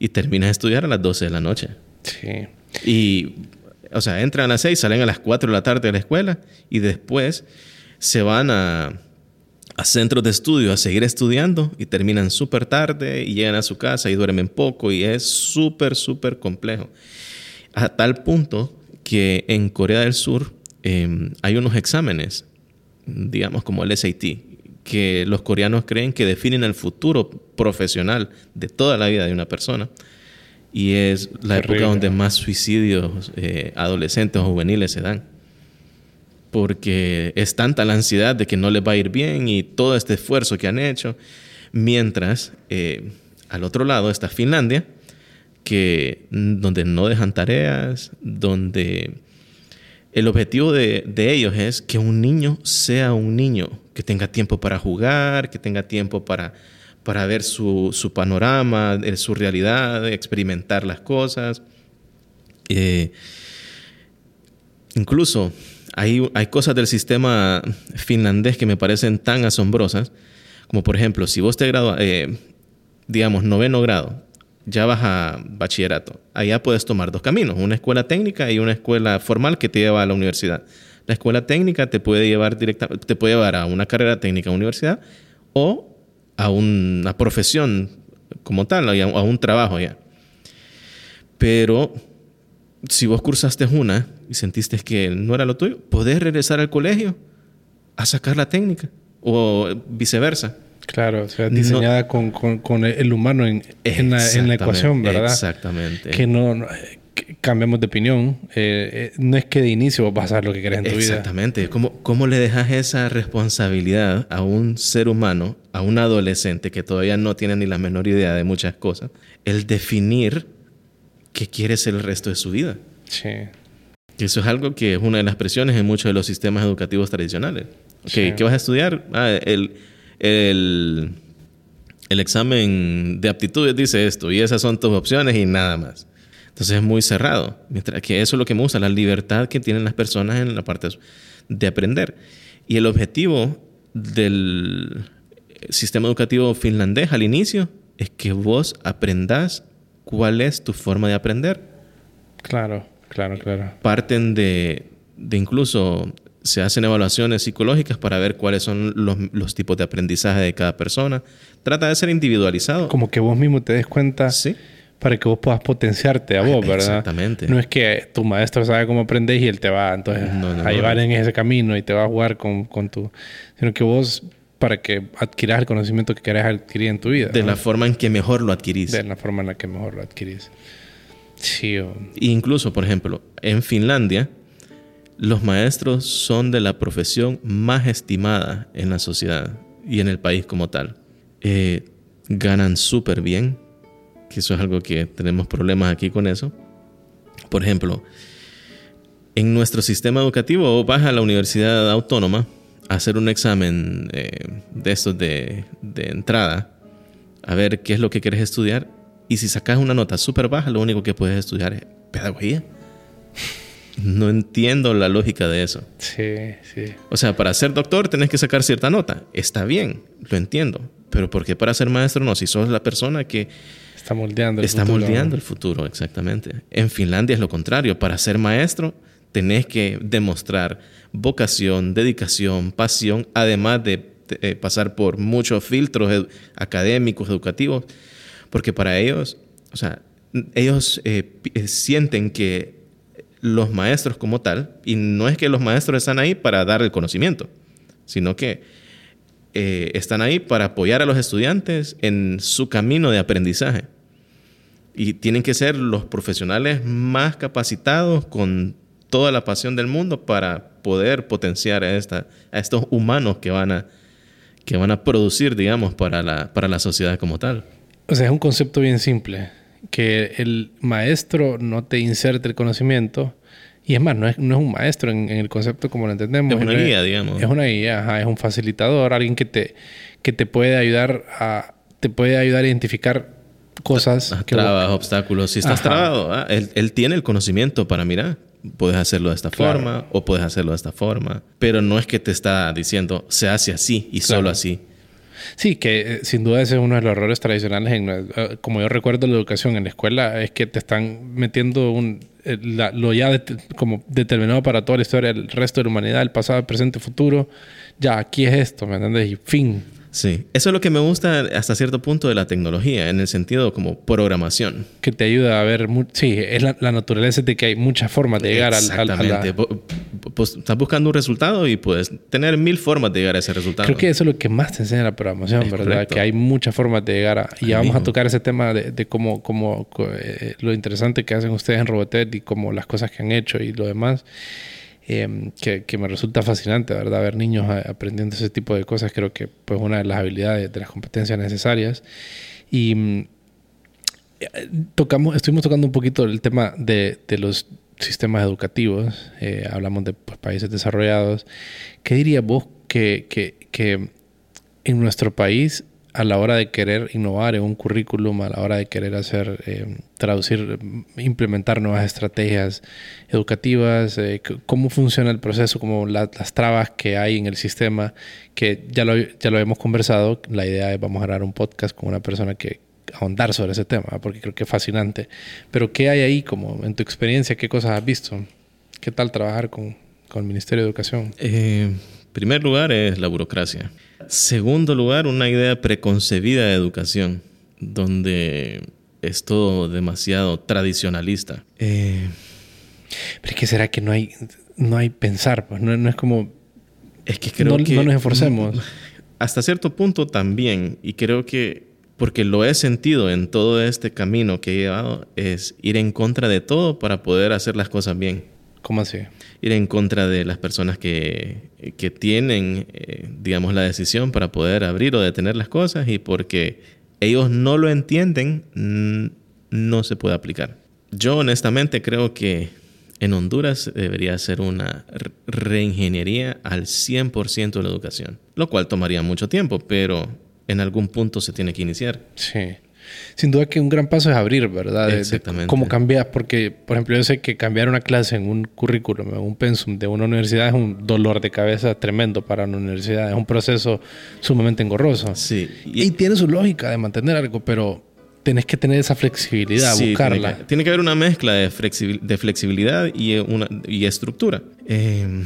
y termina de estudiar a las 12 de la noche. Sí. Y o sea, entran a las 6, salen a las 4 de la tarde de la escuela y después se van a, a centros de estudio a seguir estudiando y terminan súper tarde y llegan a su casa y duermen poco y es súper, súper complejo. A tal punto que en Corea del Sur em, hay unos exámenes, digamos como el SAT, que los coreanos creen que definen el futuro profesional de toda la vida de una persona y es la época donde más suicidios eh, adolescentes o juveniles se dan. Porque es tanta la ansiedad de que no les va a ir bien y todo este esfuerzo que han hecho. Mientras eh, al otro lado está Finlandia, que, donde no dejan tareas, donde el objetivo de, de ellos es que un niño sea un niño, que tenga tiempo para jugar, que tenga tiempo para para ver su, su panorama, eh, su realidad, experimentar las cosas. Eh, incluso hay, hay cosas del sistema finlandés que me parecen tan asombrosas, como por ejemplo, si vos te gradúas, eh, digamos, noveno grado, ya vas a bachillerato. Allá puedes tomar dos caminos, una escuela técnica y una escuela formal que te lleva a la universidad. La escuela técnica te puede llevar directa, te puede llevar a una carrera técnica a universidad o a una profesión como tal, a un trabajo ya. Pero si vos cursaste una y sentiste que no era lo tuyo, podés regresar al colegio a sacar la técnica o viceversa. Claro, o sea, diseñada con, con, el humano en, en, la, ecuación, ¿verdad? Exactamente. Que no, cambiamos de opinión. Eh, eh, no es que de inicio vas a hacer lo que querés en tu vida. Exactamente. ¿Cómo, ¿Cómo le dejas esa responsabilidad a un ser humano, a un adolescente que todavía no tiene ni la menor idea de muchas cosas, el definir qué quiere ser el resto de su vida? Sí. Eso es algo que es una de las presiones en muchos de los sistemas educativos tradicionales. ¿Qué vas a estudiar? Ah, el el, examen de aptitudes dice esto y esas son tus opciones y nada más. Entonces es muy cerrado. Mientras que eso es lo que me gusta, la libertad que tienen las personas en la parte de aprender. Y el objetivo del sistema educativo finlandés al inicio es que vos aprendas cuál es tu forma de aprender. Claro, claro, claro. Parten de, de incluso se hacen evaluaciones psicológicas para ver cuáles son los, tipos de aprendizaje de cada persona. Trata de ser individualizado. Como que vos mismo te des cuenta sí. Para que vos puedas potenciarte a vos, ¿verdad? Exactamente. No es que tu maestro sabe cómo aprendes y él te va entonces a llevar en ese camino y te va a jugar con, con tu... Sino que vos para que adquieras el conocimiento que querés adquirir en tu vida. De la forma en que mejor lo adquirís. De la forma en la que mejor lo adquirís. Sí. Incluso, por ejemplo, en Finlandia los maestros son de la profesión más estimada en la sociedad y en el país como tal. Eh, ganan súper bien, que eso es algo que tenemos problemas aquí con eso. Por ejemplo, en nuestro sistema educativo vas a la universidad autónoma a hacer un examen eh, de estos de, de entrada, a ver qué es lo que quieres estudiar, y si sacas una nota súper baja, lo único que puedes estudiar es pedagogía no entiendo la lógica de eso. Sí, sí. O sea, para ser doctor tenés que sacar cierta nota. Está bien, lo entiendo. Pero ¿por qué para ser maestro no? Si sos la persona que... Está moldeando el está futuro. Está moldeando el futuro, exactamente. En Finlandia es lo contrario. Para ser maestro tenés que demostrar vocación, dedicación, pasión, además de, eh, pasar por muchos filtros académicos, educativos, porque para ellos, o sea, ellos eh, sienten que los maestros como tal, y no es que los maestros están ahí para dar el conocimiento, sino que eh, están ahí para apoyar a los estudiantes en su camino de aprendizaje. Y tienen que ser los profesionales más capacitados con toda la pasión del mundo para poder potenciar a, esta, a estos humanos que van a, que van a producir, digamos, para la, para la sociedad como tal. O sea, es un concepto bien simple que el maestro no te inserte el conocimiento. Y es más, no es, no es un maestro en, el concepto como lo entendemos. Es una guía, digamos. Es una guía, es un facilitador, alguien que te, que te puede ayudar a te puede ayudar a identificar cosas. que trabas, obstáculos. Si estás trabado, ah, él, él, tiene el conocimiento para mirar. Puedes hacerlo de esta forma o puedes hacerlo de esta forma. Pero no es que te está diciendo se hace así y solo así. Sí, que eh, sin duda ese es uno de los errores tradicionales. En, eh, como yo recuerdo la educación en la escuela, es que te están metiendo un, eh, lo ya como determinado para toda la historia, el resto de la humanidad, el pasado, el presente, el futuro. Ya, aquí es esto, ¿me entiendes? Y fin. Sí, eso es lo que me gusta hasta cierto punto de la tecnología, en el sentido como programación. Que te ayuda a ver, sí, es la, naturaleza de que hay muchas formas de llegar al... Exactamente. Pues, estás buscando un resultado y puedes tener mil formas de llegar a ese resultado. Creo que eso es lo que más te enseña la programación, ¿verdad? Que hay muchas formas de llegar a... Y vamos a tocar ese tema de, cómo, cómo eh, lo interesante que hacen ustedes en Robotet y como las cosas que han hecho y lo demás. Em, que, me resulta fascinante, ¿verdad? Ver niños aprendiendo ese tipo de cosas, creo que pues una de las habilidades, de las competencias necesarias. Y mm, tocamos, estuvimos tocando un poquito el tema de, de los sistemas educativos, eh, hablamos de pues, países desarrollados. ¿Qué dirías vos que, que, que, en nuestro país a la hora de querer innovar en un currículum, a la hora de querer hacer, eh, traducir, implementar nuevas estrategias educativas, eh, cómo funciona el proceso, como las trabas que hay en el sistema, que ya lo, ya lo hemos conversado, la idea es vamos a grabar un podcast con una persona que ahondar sobre ese tema, porque creo que es fascinante. Pero ¿qué hay ahí como en tu experiencia? ¿Qué cosas has visto? ¿Qué tal trabajar con, con el Ministerio de Educación? Eh, primer lugar es la burocracia. Segundo lugar, una idea preconcebida de educación, donde es todo demasiado tradicionalista. Eh, Pero es que será que no hay, no hay pensar, pues no, es como... Es que creo no, que... No nos esforcemos. <laughs> Hasta cierto punto también, y creo que porque lo he sentido en todo este camino que he llevado, es ir en contra de todo para poder hacer las cosas bien. ¿Cómo así? Ir en contra de las personas que, que tienen, eh, digamos, la decisión para poder abrir o detener las cosas y porque ellos no lo entienden, no se puede aplicar. Yo honestamente creo que en Honduras debería ser una reingeniería al 100% de la educación, lo cual tomaría mucho tiempo, pero en algún punto se tiene que iniciar. Sí. Sin duda que un gran paso es abrir, ¿verdad? Exactamente. cómo cambias, porque, por ejemplo, yo sé que cambiar una clase en un currículum, en un pensum de una universidad es un dolor de cabeza tremendo para una universidad, es un proceso sumamente engorroso. Sí. Y, tiene su lógica de mantener algo, pero tenés que tener esa flexibilidad, buscarla. Tiene que, haber una mezcla de, flexibilidad y, una, y estructura. Eh,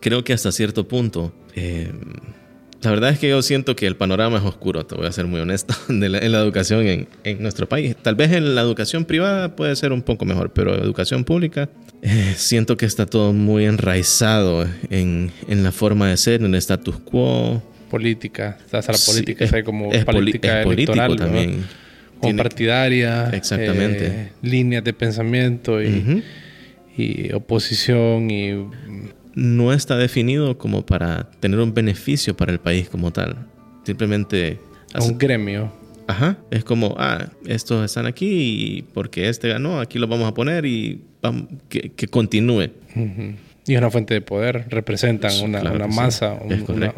creo que hasta cierto punto... Eh, la verdad es que yo siento que el panorama es oscuro, te voy a ser muy honesto, <laughs> en la, educación en, nuestro país. Tal vez en la educación privada puede ser un poco mejor, pero educación pública eh, siento que está todo muy enraizado en, la forma de ser, en el status quo. Política, hasta la política, es, como política electoral, también. Como partidaria. Exactamente. Eh, líneas de pensamiento y, y oposición y no está definido como para tener un beneficio para el país como tal. Simplemente... Un gremio. Ajá. Es como, ah, estos están aquí y porque este ganó, aquí lo vamos a poner y que, continúe. Y es una fuente de poder, representan una, masa,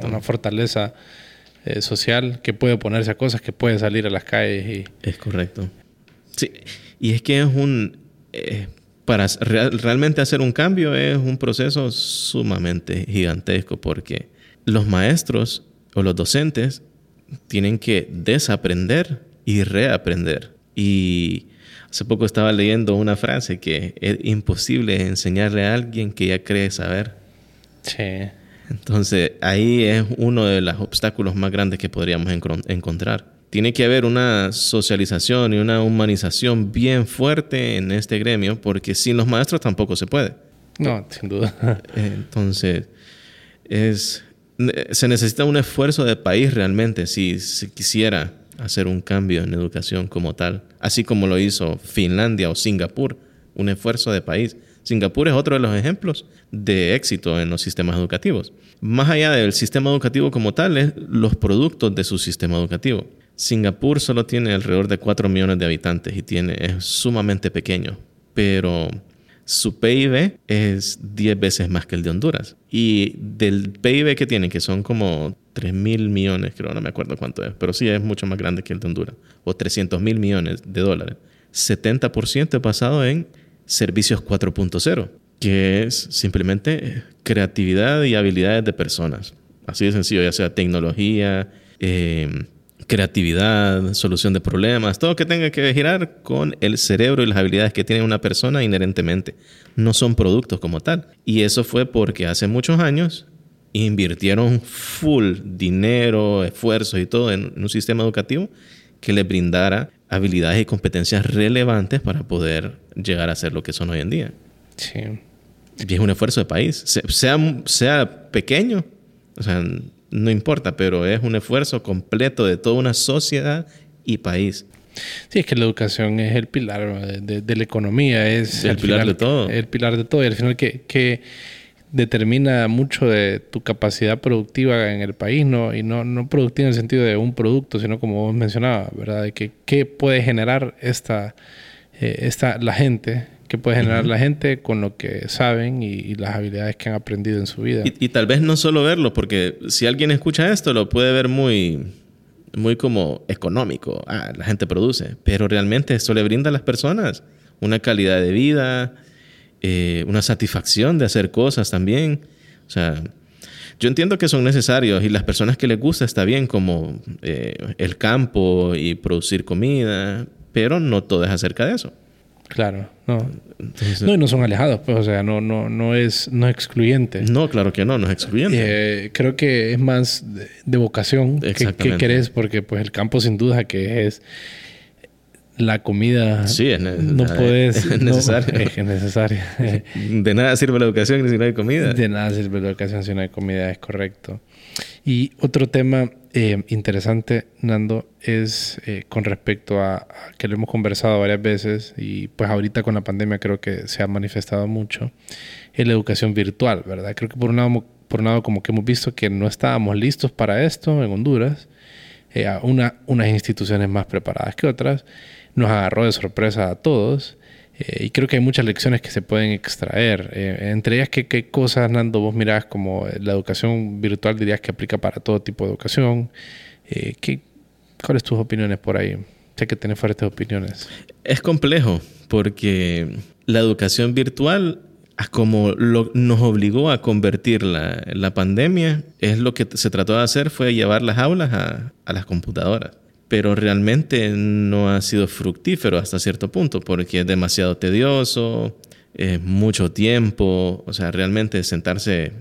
una, fortaleza eh, social que puede oponerse a cosas, que puede salir a las calles. Y... Es correcto. Sí, y es que es un... Eh, para realmente hacer un cambio es un proceso sumamente gigantesco porque los maestros o los docentes tienen que desaprender y reaprender. Y hace poco estaba leyendo una frase que es imposible enseñarle a alguien que ya cree saber. Sí. Entonces ahí es uno de los obstáculos más grandes que podríamos encontrar tiene que haber una socialización y una humanización bien fuerte en este gremio, porque sin los maestros tampoco se puede. No, sin duda. <laughs> Entonces, es, se necesita un esfuerzo de país realmente si se quisiera hacer un cambio en educación como tal, así como lo hizo Finlandia o Singapur, un esfuerzo de país. Singapur es otro de los ejemplos de éxito en los sistemas educativos. Más allá del sistema educativo como tal, es los productos de su sistema educativo. Singapur solo tiene alrededor de 4 millones de habitantes y tiene, es sumamente pequeño, pero su PIB es 10 veces más que el de Honduras. Y del PIB que tiene, que son como 3 mil millones, creo, no me acuerdo cuánto es, pero sí es mucho más grande que el de Honduras, o 300 mil millones de dólares. 70% es basado en servicios 4.0, que es simplemente creatividad y habilidades de personas. Así de sencillo, ya sea tecnología, eh, creatividad, solución de problemas, todo que tenga que girar con el cerebro y las habilidades que tiene una persona inherentemente. No son productos como tal. Y eso fue porque hace muchos años invirtieron full dinero, esfuerzos y todo en un sistema educativo que le brindara habilidades y competencias relevantes para poder llegar a ser lo que son hoy en día. Sí. Y es un esfuerzo de país, sea, sea pequeño, o sea, no importa, pero es un esfuerzo completo de toda una sociedad y país. Sí, es que la educación es el pilar de, la economía, es el pilar de todo. El pilar de todo y al final que, que, determina mucho de tu capacidad productiva en el país, ¿no? Y no, no productiva en el sentido de un producto, sino como vos mencionabas, ¿verdad? De que qué puede generar esta, eh, esta, la gente que puede generar la gente con lo que saben y, las habilidades que han aprendido en su vida. Y, tal vez no solo verlo, porque si alguien escucha esto, lo puede ver muy, muy como económico. Ah, la gente produce, pero realmente esto le brinda a las personas una calidad de vida, eh, una satisfacción de hacer cosas también. O sea, yo entiendo que son necesarios y las personas que les gusta está bien como eh, el campo y producir comida, pero no todo es acerca de eso. Claro, no. no, y no son alejados, pues, o sea, no, no, no, es, no excluyente. No, claro que no, no es excluyente. Eh, creo que es más de, vocación que, que, querés, porque pues el campo sin duda que es la comida. Sí, es, no puedes, es <laughs> necesaria. es necesaria. <laughs> de nada sirve la educación si no hay comida. De nada sirve la educación si no hay comida, es correcto. Y otro tema eh, interesante, Nando, es eh, con respecto a, que lo hemos conversado varias veces y pues ahorita con la pandemia creo que se ha manifestado mucho, es la educación virtual, ¿verdad? Creo que por un lado, por un lado como que hemos visto que no estábamos listos para esto en Honduras, eh, una, unas instituciones más preparadas que otras, nos agarró de sorpresa a todos. Y creo que hay muchas lecciones que se pueden extraer. entre ellas, ¿qué, ¿qué, cosas, Nando, vos mirás como la educación virtual dirías que aplica para todo tipo de educación? ¿qué, ¿Cuáles tus opiniones por ahí? Sé que tienes fuertes opiniones. Es complejo porque la educación virtual, como nos obligó a convertir la, pandemia, es lo que se trató de hacer fue llevar las aulas a las computadoras. Pero realmente no ha sido fructífero hasta cierto punto porque es demasiado tedioso, es mucho tiempo, o sea, realmente sentarse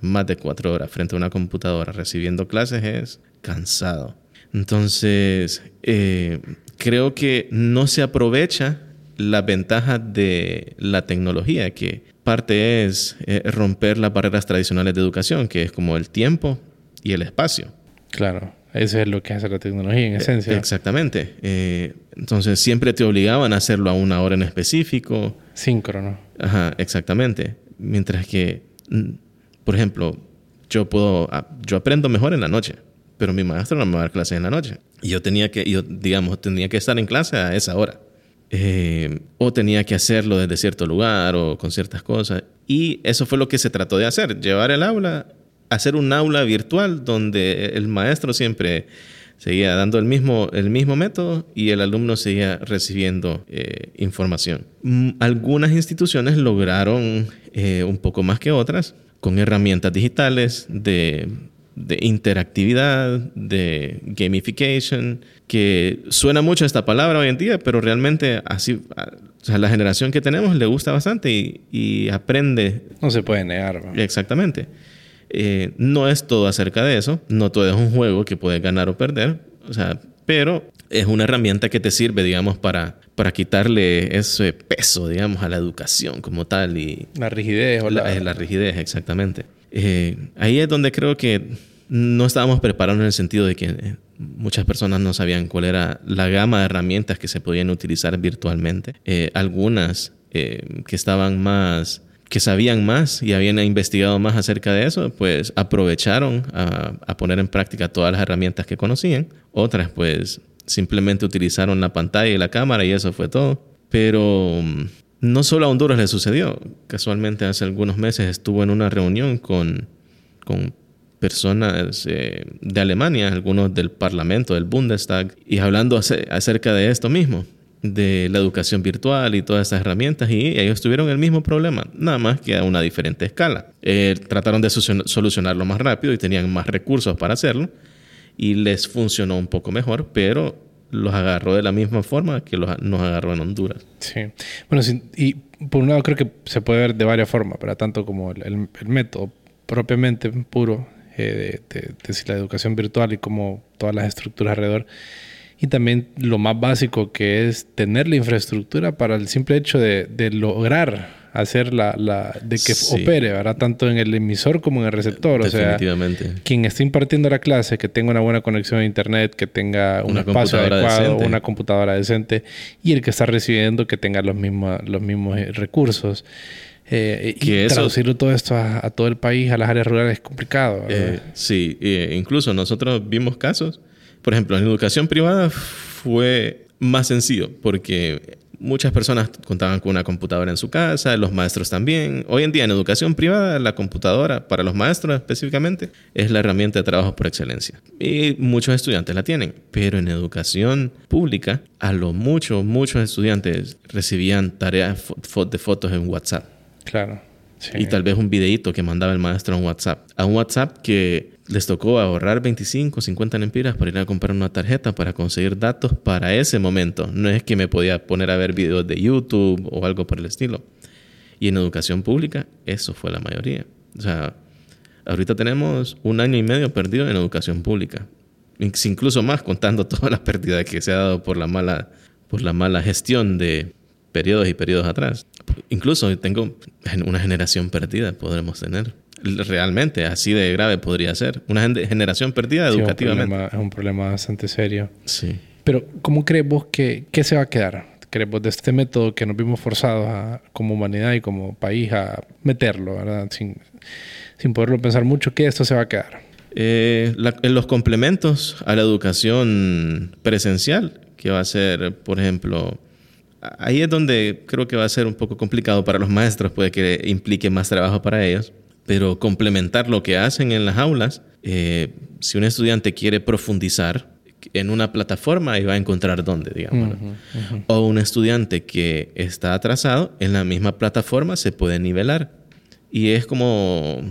más de cuatro horas frente a una computadora recibiendo clases es cansado. Entonces, eh, creo que no se aprovecha la ventaja de la tecnología, que parte es eh, romper las barreras tradicionales de educación, que es como el tiempo y el espacio. Claro, eso es lo que hace la tecnología en eh, esencia. Exactamente. entonces siempre te obligaban a hacerlo a una hora en específico. Síncrono. Ajá, exactamente. Mientras que, mm, por ejemplo, yo puedo, ah, yo aprendo mejor en la noche pero mi maestro no me va a dar clases en la noche. Y yo tenía que, yo, digamos, tenía que estar en clase a esa hora. Eh, o tenía que hacerlo desde cierto lugar o con ciertas cosas. Y eso fue lo que se trató de hacer, llevar el aula, hacer un aula virtual donde el maestro siempre seguía dando el mismo, el mismo método y el alumno seguía recibiendo eh, información. Mm, algunas instituciones lograron eh, un poco más que otras con herramientas digitales de de interactividad, de gamification, que suena mucho esta palabra hoy en día, pero realmente así, o sea, la generación que tenemos le gusta bastante y, aprende. No se puede negar. Exactamente. Eh, no es todo acerca de eso, no todo es un juego que puedes ganar o perder, o sea, pero es una herramienta que te sirve, digamos, para, para quitarle ese peso, digamos, a la educación como tal y... La rigidez o la... La, rigidez, exactamente. Eh, ahí es donde creo que no estábamos preparados en el sentido de que eh, muchas personas no sabían cuál era la gama de herramientas que se podían utilizar virtualmente. Eh, algunas que estaban más que sabían más y habían investigado más acerca de eso, pues aprovecharon a, poner en práctica todas las herramientas que conocían. Otras, pues simplemente utilizaron la pantalla y la cámara y eso fue todo. Pero mm, no solo a Honduras le sucedió. Casualmente hace algunos meses estuvo en una reunión con, con personas eh, de Alemania, algunos del Parlamento, del Bundestag, y hablando acerca de esto mismo, de la educación virtual y todas esas herramientas, y ellos tuvieron el mismo problema, nada más que a una diferente escala. Eh, trataron de solucionarlo más rápido y tenían más recursos para hacerlo, y les funcionó un poco mejor, pero los agarró de la misma forma que los, nos agarró en Honduras. Sí. Bueno, y por un lado creo que se puede ver de varias formas, pero tanto como el, método propiamente puro eh, de, la educación virtual y como todas las estructuras alrededor. Y también lo más básico que es tener la infraestructura para el simple hecho de, de lograr hacer la, la de que opere, ¿verdad? Tanto en el emisor como en el receptor. O sea, quien esté impartiendo la clase, que tenga una buena conexión a internet, que tenga un espacio adecuado, una computadora decente, y el que está recibiendo que tenga los mismos, los mismos eh, recursos. Eh, y traducirlo todo esto a, todo el país, a las áreas rurales, es complicado. Eh, sí, incluso nosotros vimos casos, por ejemplo, en educación privada fue más sencillo porque muchas personas contaban con una computadora en su casa, los maestros también. Hoy en día en educación privada, la computadora, para los maestros específicamente, es la herramienta de trabajo por excelencia. Y muchos estudiantes la tienen, pero en educación pública, a lo mucho, muchos estudiantes recibían tareas de fotos en WhatsApp. Claro. Y tal vez un videito que mandaba el maestro en WhatsApp. A un WhatsApp que les tocó ahorrar 25, 50 lempiras para ir a comprar una tarjeta para conseguir datos para ese momento. No es que me podía poner a ver videos de YouTube o algo por el estilo. Y en educación pública, eso fue la mayoría. O sea, ahorita tenemos un año y medio perdido en educación pública. Incluso más contando <laughs> todas las pérdidas que se ha dado por la mala, por la mala gestión de periodos y periodos atrás. Incluso tengo una generación perdida, podremos tener. Realmente, así de grave podría ser. Una generación perdida educativamente. Es un, problema, bastante serio. Sí. Pero, ¿cómo crees vos que qué se va a quedar? ¿Crees vos de este método que nos vimos forzados a, como humanidad y como país a meterlo, ¿verdad? Sin, sin poderlo pensar mucho, ¿qué esto se va a quedar? Eh, en los complementos a la educación presencial, que va a ser, por ejemplo, ahí es donde creo que va a ser un poco complicado para los maestros, puede que implique más trabajo para ellos, pero complementar lo que hacen en las aulas, eh, si un estudiante quiere profundizar en una plataforma, ahí va a encontrar dónde, digamos. O un estudiante que está atrasado, en la misma plataforma se puede nivelar. Y es como,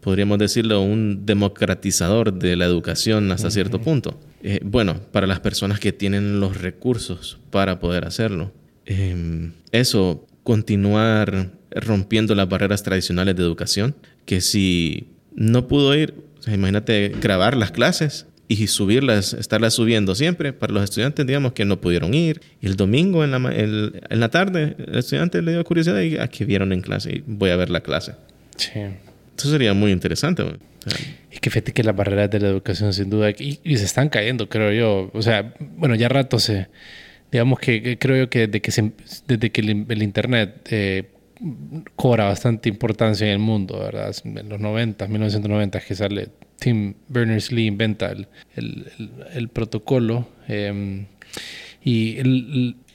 podríamos decirlo, un democratizador de la educación hasta cierto punto. Eh, bueno, para las personas que tienen los recursos para poder hacerlo. Em, eso, continuar rompiendo las barreras tradicionales de educación, que si no pudo ir, imagínate grabar las clases y subirlas, estarlas subiendo siempre para los estudiantes, digamos, que no pudieron ir. Y el domingo en la, en la tarde, el estudiante le dio curiosidad y aquí ah, vieron en clase y voy a ver la clase. Sí. Eso sería muy interesante. Es que fíjate que las barreras de la educación sin duda, y, se están cayendo, creo yo. O sea, bueno, ya rato se, digamos que, creo yo que desde que, desde que el, Internet eh, cobra bastante importancia en el mundo, ¿verdad? En los 90, 1990 que sale Tim Berners-Lee inventa el, el, protocolo eh, y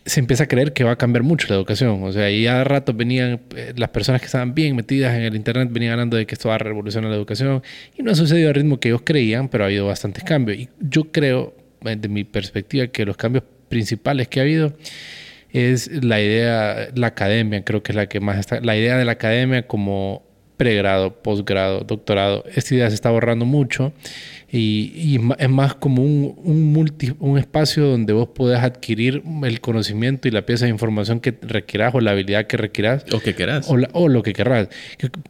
se empieza a creer que va a cambiar mucho la educación. O sea, y a rato venían eh, las personas que estaban bien metidas en el Internet, venían hablando de que esto va a revolucionar la educación. Y no ha sucedido al ritmo que ellos creían, pero ha habido bastantes cambios. Y yo creo, desde mi perspectiva, que los cambios principales que ha habido es la idea, la academia, creo que es la que más está, la idea de la academia como pregrado, posgrado, doctorado, esta idea se está borrando mucho y, es más como un, un, multi, un espacio donde vos podés adquirir el conocimiento y la pieza de información que requieras o la habilidad que requieras. O que querás. O, lo que querrás.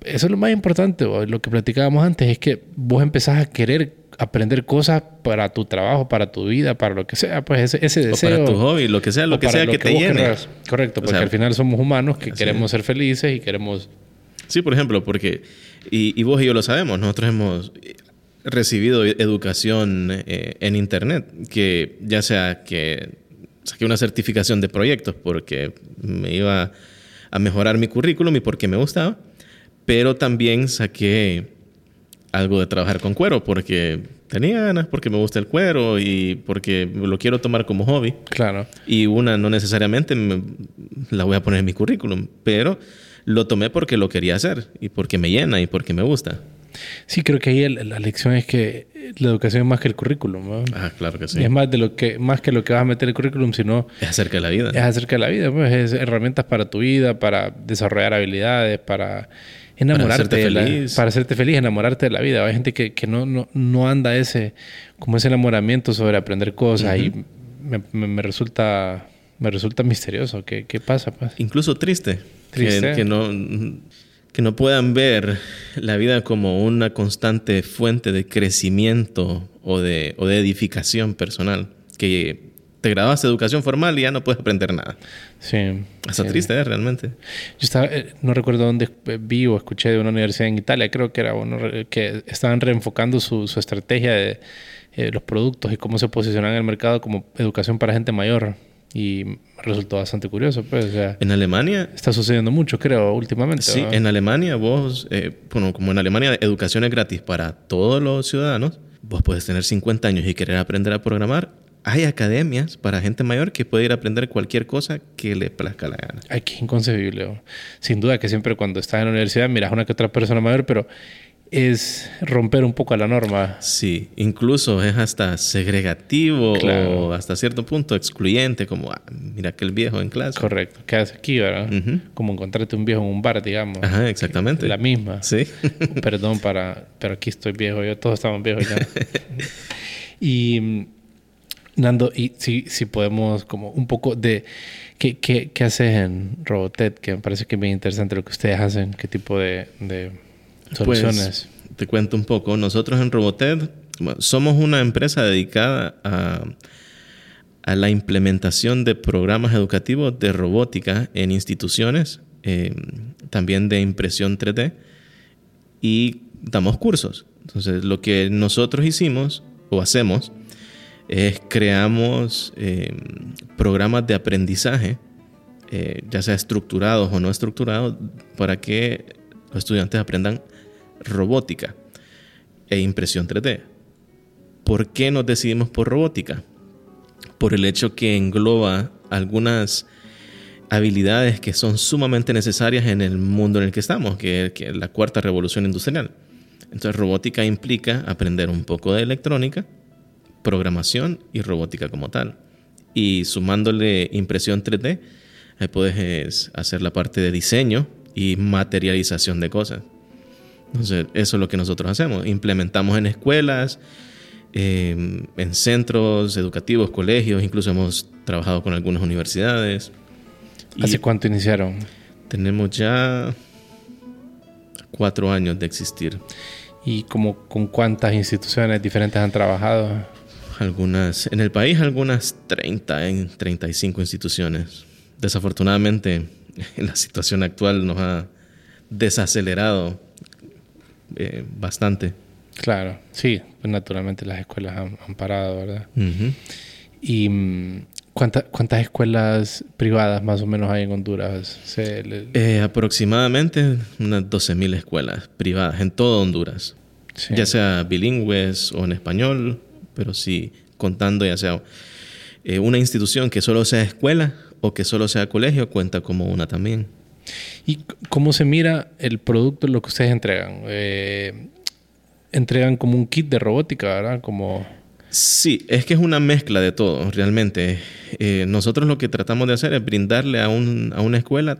Eso es lo más importante, lo que platicábamos antes, es que vos empezás a querer aprender cosas para tu trabajo, para tu vida, para lo que sea, pues ese, ese deseo. O para tu hobby, lo que sea, lo que sea que, te llene. Correcto, porque al final somos humanos que queremos ser felices y queremos... Sí, por ejemplo, porque, y, y, vos y yo lo sabemos, nosotros hemos recibido educación eh, en Internet, que ya sea que saqué una certificación de proyectos porque me iba a mejorar mi currículum y porque me gustaba, pero también saqué algo de trabajar con cuero porque tenía ganas, porque me gusta el cuero y porque lo quiero tomar como hobby. Claro. Y una no necesariamente la voy a poner en mi currículum, pero lo tomé porque lo quería hacer y porque me llena y porque me gusta. Sí, creo que ahí la lección es que la educación es más que el currículum. ¿no? Ah, claro que sí. es más, de lo que, más que lo que vas a meter en el currículum, sino... Es acerca de la vida. Es acerca de la vida, pues. Es herramientas para tu vida, para desarrollar habilidades, para enamorarte. Para hacerte feliz. para hacerte feliz, enamorarte de la vida. Hay gente que, que no, no, no, anda ese... Como ese enamoramiento sobre aprender cosas y me, me, resulta... Me resulta misterioso. ¿Qué, qué pasa? Pues? Incluso triste. Triste. que no que no puedan ver la vida como una constante fuente de crecimiento o de, o de edificación personal, que te graduaste de educación formal y ya no puedes aprender nada. Sí. Hasta triste, ¿eh? Realmente. Yo estaba, eh, no recuerdo dónde vi o escuché de una universidad en Italia, creo que era uno, que estaban reenfocando su, su estrategia de eh, los productos y cómo se posicionan en el mercado como educación para gente mayor. Y resultó bastante curioso, pues. O sea, en Alemania. Está sucediendo mucho, creo, últimamente. Sí, en Alemania vos, eh, bueno, como en Alemania educación es gratis para todos los ciudadanos, vos puedes tener 50 años y querer aprender a programar, hay academias para gente mayor que puede ir a aprender cualquier cosa que le plazca la gana. Ay, qué inconcebible. Sin duda que siempre cuando estás en la universidad miras una que otra persona mayor, pero es romper un poco la norma. Sí, incluso es hasta segregativo o hasta cierto punto excluyente, como, ah, mira aquel viejo en clase. Correcto, ¿qué haces aquí, verdad? Como encontrarte un viejo en un bar, digamos. Ajá, exactamente. La misma. Sí. Perdón para, pero aquí estoy viejo, yo todos estamos viejos ya. <laughs> y Nando, y si, si podemos como un poco de qué, qué, qué haces en Robotet, que me parece que es bien interesante lo que ustedes hacen, qué tipo de Soluciones. Pues, te cuento un poco. Nosotros en Roboted somos una empresa dedicada a, a, la implementación de programas educativos de robótica en instituciones, eh, también de impresión 3D y damos cursos. Entonces, lo que nosotros hicimos o hacemos es creamos eh, programas de aprendizaje, eh, ya sea estructurados o no estructurados, para que los estudiantes aprendan robótica e impresión 3D. ¿Por qué nos decidimos por robótica? Por el hecho que engloba algunas habilidades que son sumamente necesarias en el mundo en el que estamos, que es la cuarta revolución industrial. Entonces robótica implica aprender un poco de electrónica, programación y robótica como tal. Y sumándole impresión 3D, ahí puedes hacer la parte de diseño y materialización de cosas. Entonces, eso es lo que nosotros hacemos. Implementamos en escuelas, em, en centros educativos, colegios, incluso hemos trabajado con algunas universidades. ¿Hace cuánto iniciaron? Tenemos ya cuatro años de existir. ¿Y como, con cuántas instituciones diferentes han trabajado? Algunas, en el país algunas 30, en 35 instituciones. Desafortunadamente, <laughs> la situación actual nos ha desacelerado eh, bastante. Claro, sí, pues naturalmente las escuelas han, parado, ¿verdad? ¿Y mm, ¿cuántas escuelas privadas más o menos hay en Honduras? Eh, aproximadamente unas 12.000 escuelas privadas en todo Honduras, ya sea bilingües o en español, pero sí contando ya sea eh, una institución que solo sea escuela o que solo sea colegio, cuenta como una también. ¿Y cómo se mira el producto, lo que ustedes entregan? Eh, entregan como un kit de robótica, ¿verdad? Como... Sí, es que es una mezcla de todo, realmente. Eh, nosotros lo que tratamos de hacer es brindarle a, un, a una escuela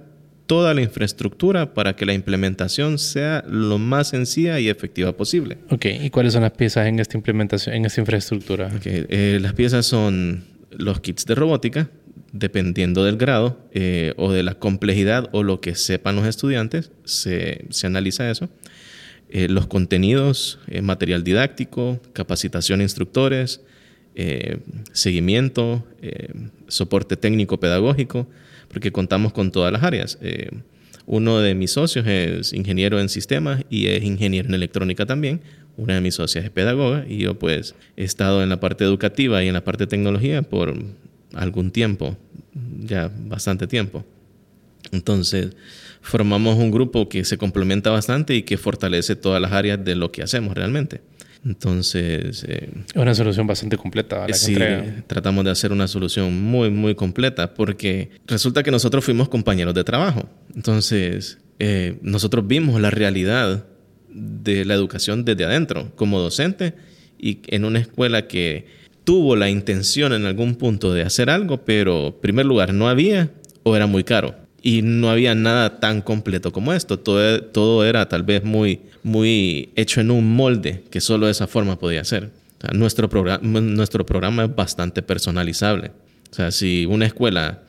toda la infraestructura para que la implementación sea lo más sencilla y efectiva posible. Ok, ¿y cuáles son las piezas en esta implementación, en esta infraestructura? Okay. Eh, las piezas son los kits de robótica, dependiendo del grado eh, o de la complejidad o lo que sepan los estudiantes, se, analiza eso. Eh, los contenidos, material didáctico, capacitación a instructores, seguimiento, soporte técnico pedagógico, porque contamos con todas las áreas. uno de mis socios es ingeniero en sistemas y es ingeniero en electrónica también. Una de mis socias es pedagoga y yo pues he estado en la parte educativa y en la parte de tecnología por algún tiempo, ya bastante tiempo. Entonces, formamos un grupo que se complementa bastante y que fortalece todas las áreas de lo que hacemos realmente. Entonces... Eh, es una solución bastante completa. La sí, tratamos de hacer una solución muy, muy completa porque resulta que nosotros fuimos compañeros de trabajo. Entonces, eh, nosotros vimos la realidad de la educación desde adentro, como docente y en una escuela que tuvo la intención en algún punto de hacer algo, pero en primer lugar no había o era muy caro. Y no había nada tan completo como esto. Todo, todo era tal vez muy, muy hecho en un molde que solo de esa forma podía ser. nuestro, programa, nuestro programa es bastante personalizable. O sea, si una escuela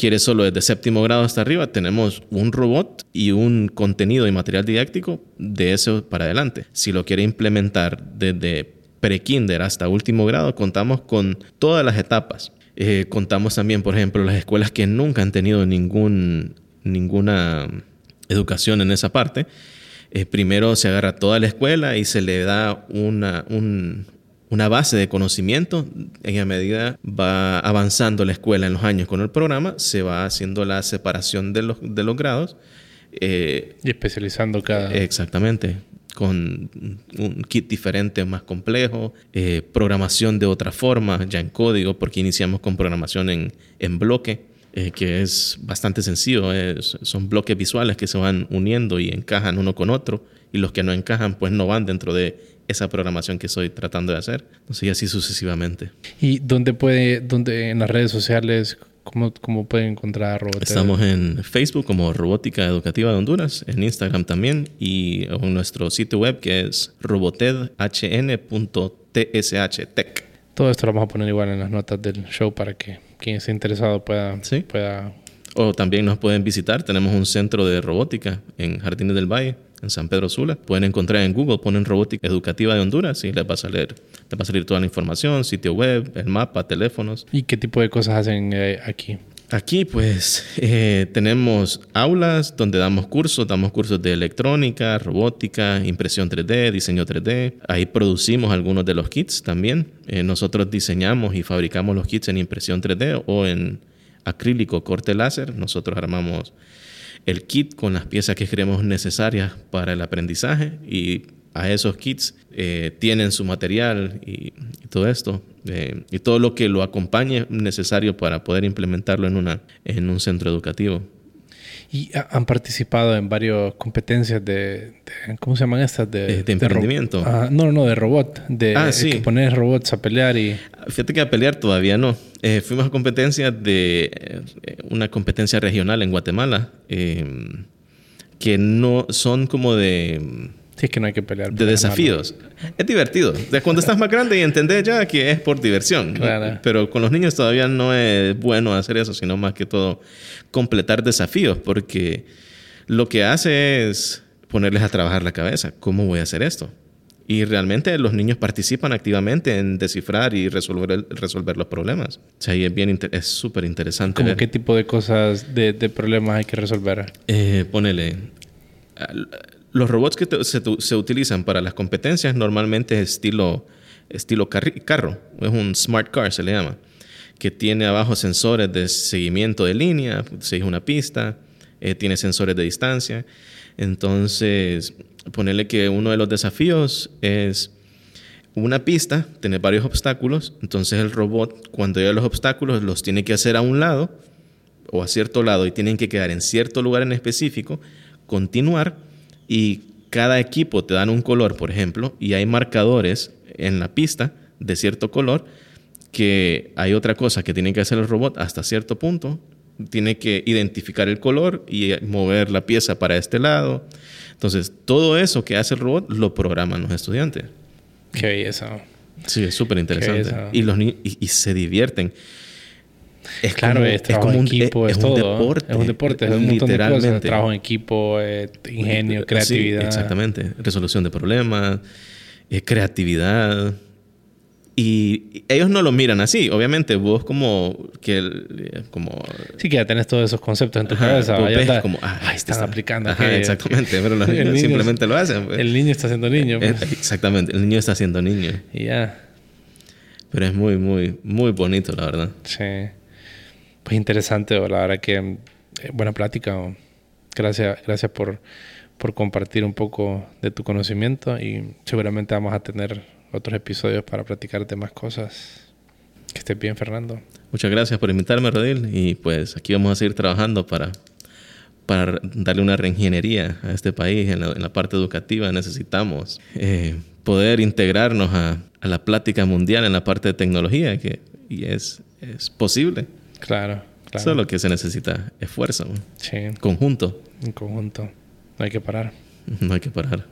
quiere solo desde séptimo grado hasta arriba, tenemos un robot y un contenido y material didáctico de eso para adelante. Si lo quiere implementar desde pre-kinder hasta último grado, contamos con todas las etapas. Eh, contamos también, por ejemplo, las escuelas que nunca han tenido ningún, ninguna educación en esa parte. Eh, primero se agarra toda la escuela y se le da una, una base de conocimiento. En la medida va avanzando la escuela en los años con el programa, se va haciendo la separación de los, de los grados Eh, y especializando cada... Exactamente con un kit diferente, más complejo, eh, programación de otra forma, ya en código, porque iniciamos con programación en, en bloque, eh, que es bastante sencillo, son bloques visuales que se van uniendo y encajan uno con otro, y los que no encajan pues no van dentro de esa programación que estoy tratando de hacer. Entonces, y así sucesivamente. ¿Y dónde puede, dónde en las redes sociales, ¿Cómo, ¿Cómo, pueden encontrar a Roboted? Estamos en Facebook como Robótica Educativa de Honduras, en Instagram también y en nuestro sitio web que es robotedhn.tsh.tech. Todo esto lo vamos a poner igual en las notas del show para que quien esté interesado pueda, ¿Sí? pueda... O también nos pueden visitar. Tenemos un centro de robótica en Jardines del Valle en San Pedro Sula. Pueden encontrar en Google, ponen robótica educativa de Honduras y les va a salir, les va a salir toda la información, sitio web, el mapa, teléfonos. ¿Y qué tipo de cosas hacen eh, aquí? Aquí pues eh, tenemos aulas donde damos cursos, damos cursos de electrónica, robótica, impresión 3D, diseño 3D. Ahí producimos algunos de los kits también. Eh, nosotros diseñamos y fabricamos los kits en impresión 3D o en acrílico corte láser. Nosotros armamos el kit con las piezas que creemos necesarias para el aprendizaje y a esos kits eh, tienen su material y, todo esto eh, y todo lo que lo acompañe necesario para poder implementarlo en, una, en un centro educativo. Y han participado en varias competencias de, ¿cómo se llaman estas? De, eh, de emprendimiento. no, no, de robot. De ah, sí. poner robots a pelear y... Fíjate que a pelear todavía no. Eh, fuimos a competencias de eh, una competencia regional en Guatemala que no son como de Sí, es que no hay que pelear. De desafíos. Es divertido. De cuando estás más grande y entendés ya que es por diversión. Pero con los niños todavía no es bueno hacer eso, sino más que todo completar desafíos, porque lo que hace es ponerles a trabajar la cabeza. ¿Cómo voy a hacer esto? Y realmente los niños participan activamente en descifrar y resolver, resolver los problemas. O sea, y es bien es súper interesante. ¿Cómo qué tipo de cosas, de, problemas hay que resolver? Eh, ponele los robots que se, utilizan para las competencias normalmente es estilo, estilo carro, es un smart car se le llama, que tiene abajo sensores de seguimiento de línea, sigue una pista, eh, tiene sensores de distancia. Entonces, ponerle que uno de los desafíos es una pista, tener varios obstáculos, entonces el robot cuando llega a los obstáculos los tiene que hacer a un lado o a cierto lado y tienen que quedar en cierto lugar en específico, continuar y cada equipo te dan un color, por ejemplo, y hay marcadores en la pista de cierto color que hay otra cosa que tiene que hacer el robot hasta cierto punto. Tiene que identificar el color y mover la pieza para este lado. Entonces, todo eso que hace el robot lo programan los estudiantes. Qué belleza. Sí, es súper interesante. Y, los y, y se divierten. Es claro, es, como un equipo, es, todo. Un deporte, es un deporte, es un montón de cosas. Trabajo en equipo, eh, ingenio, creatividad. exactamente. Resolución de problemas, eh, creatividad. Y ellos no lo miran así. Obviamente, vos como... Que, como sí, que ya tenés todos esos conceptos en tu cabeza. Ves como, ah, ahí están aplicando. Ajá, exactamente. Pero los <laughs> niños simplemente lo hacen. Pues. El niño está siendo niño. Eh, pues. Exactamente. El niño está siendo niño. Y ya. Pero es muy, muy, muy bonito, la verdad. Sí. Pues interesante, la verdad que eh, buena plática. Gracias, gracias por, por compartir un poco de tu conocimiento y seguramente vamos a tener otros episodios para platicarte más cosas. Que estés bien, Fernando. Muchas gracias por invitarme, Rodil. Y pues aquí vamos a seguir trabajando para, para darle una reingeniería a este país en la, parte educativa. Necesitamos eh, poder integrarnos a, a, la plática mundial en la parte de tecnología, que y es, es posible. Claro, claro. Solo que se necesita esfuerzo. Sí. Conjunto. En conjunto. No hay que parar. No hay que parar.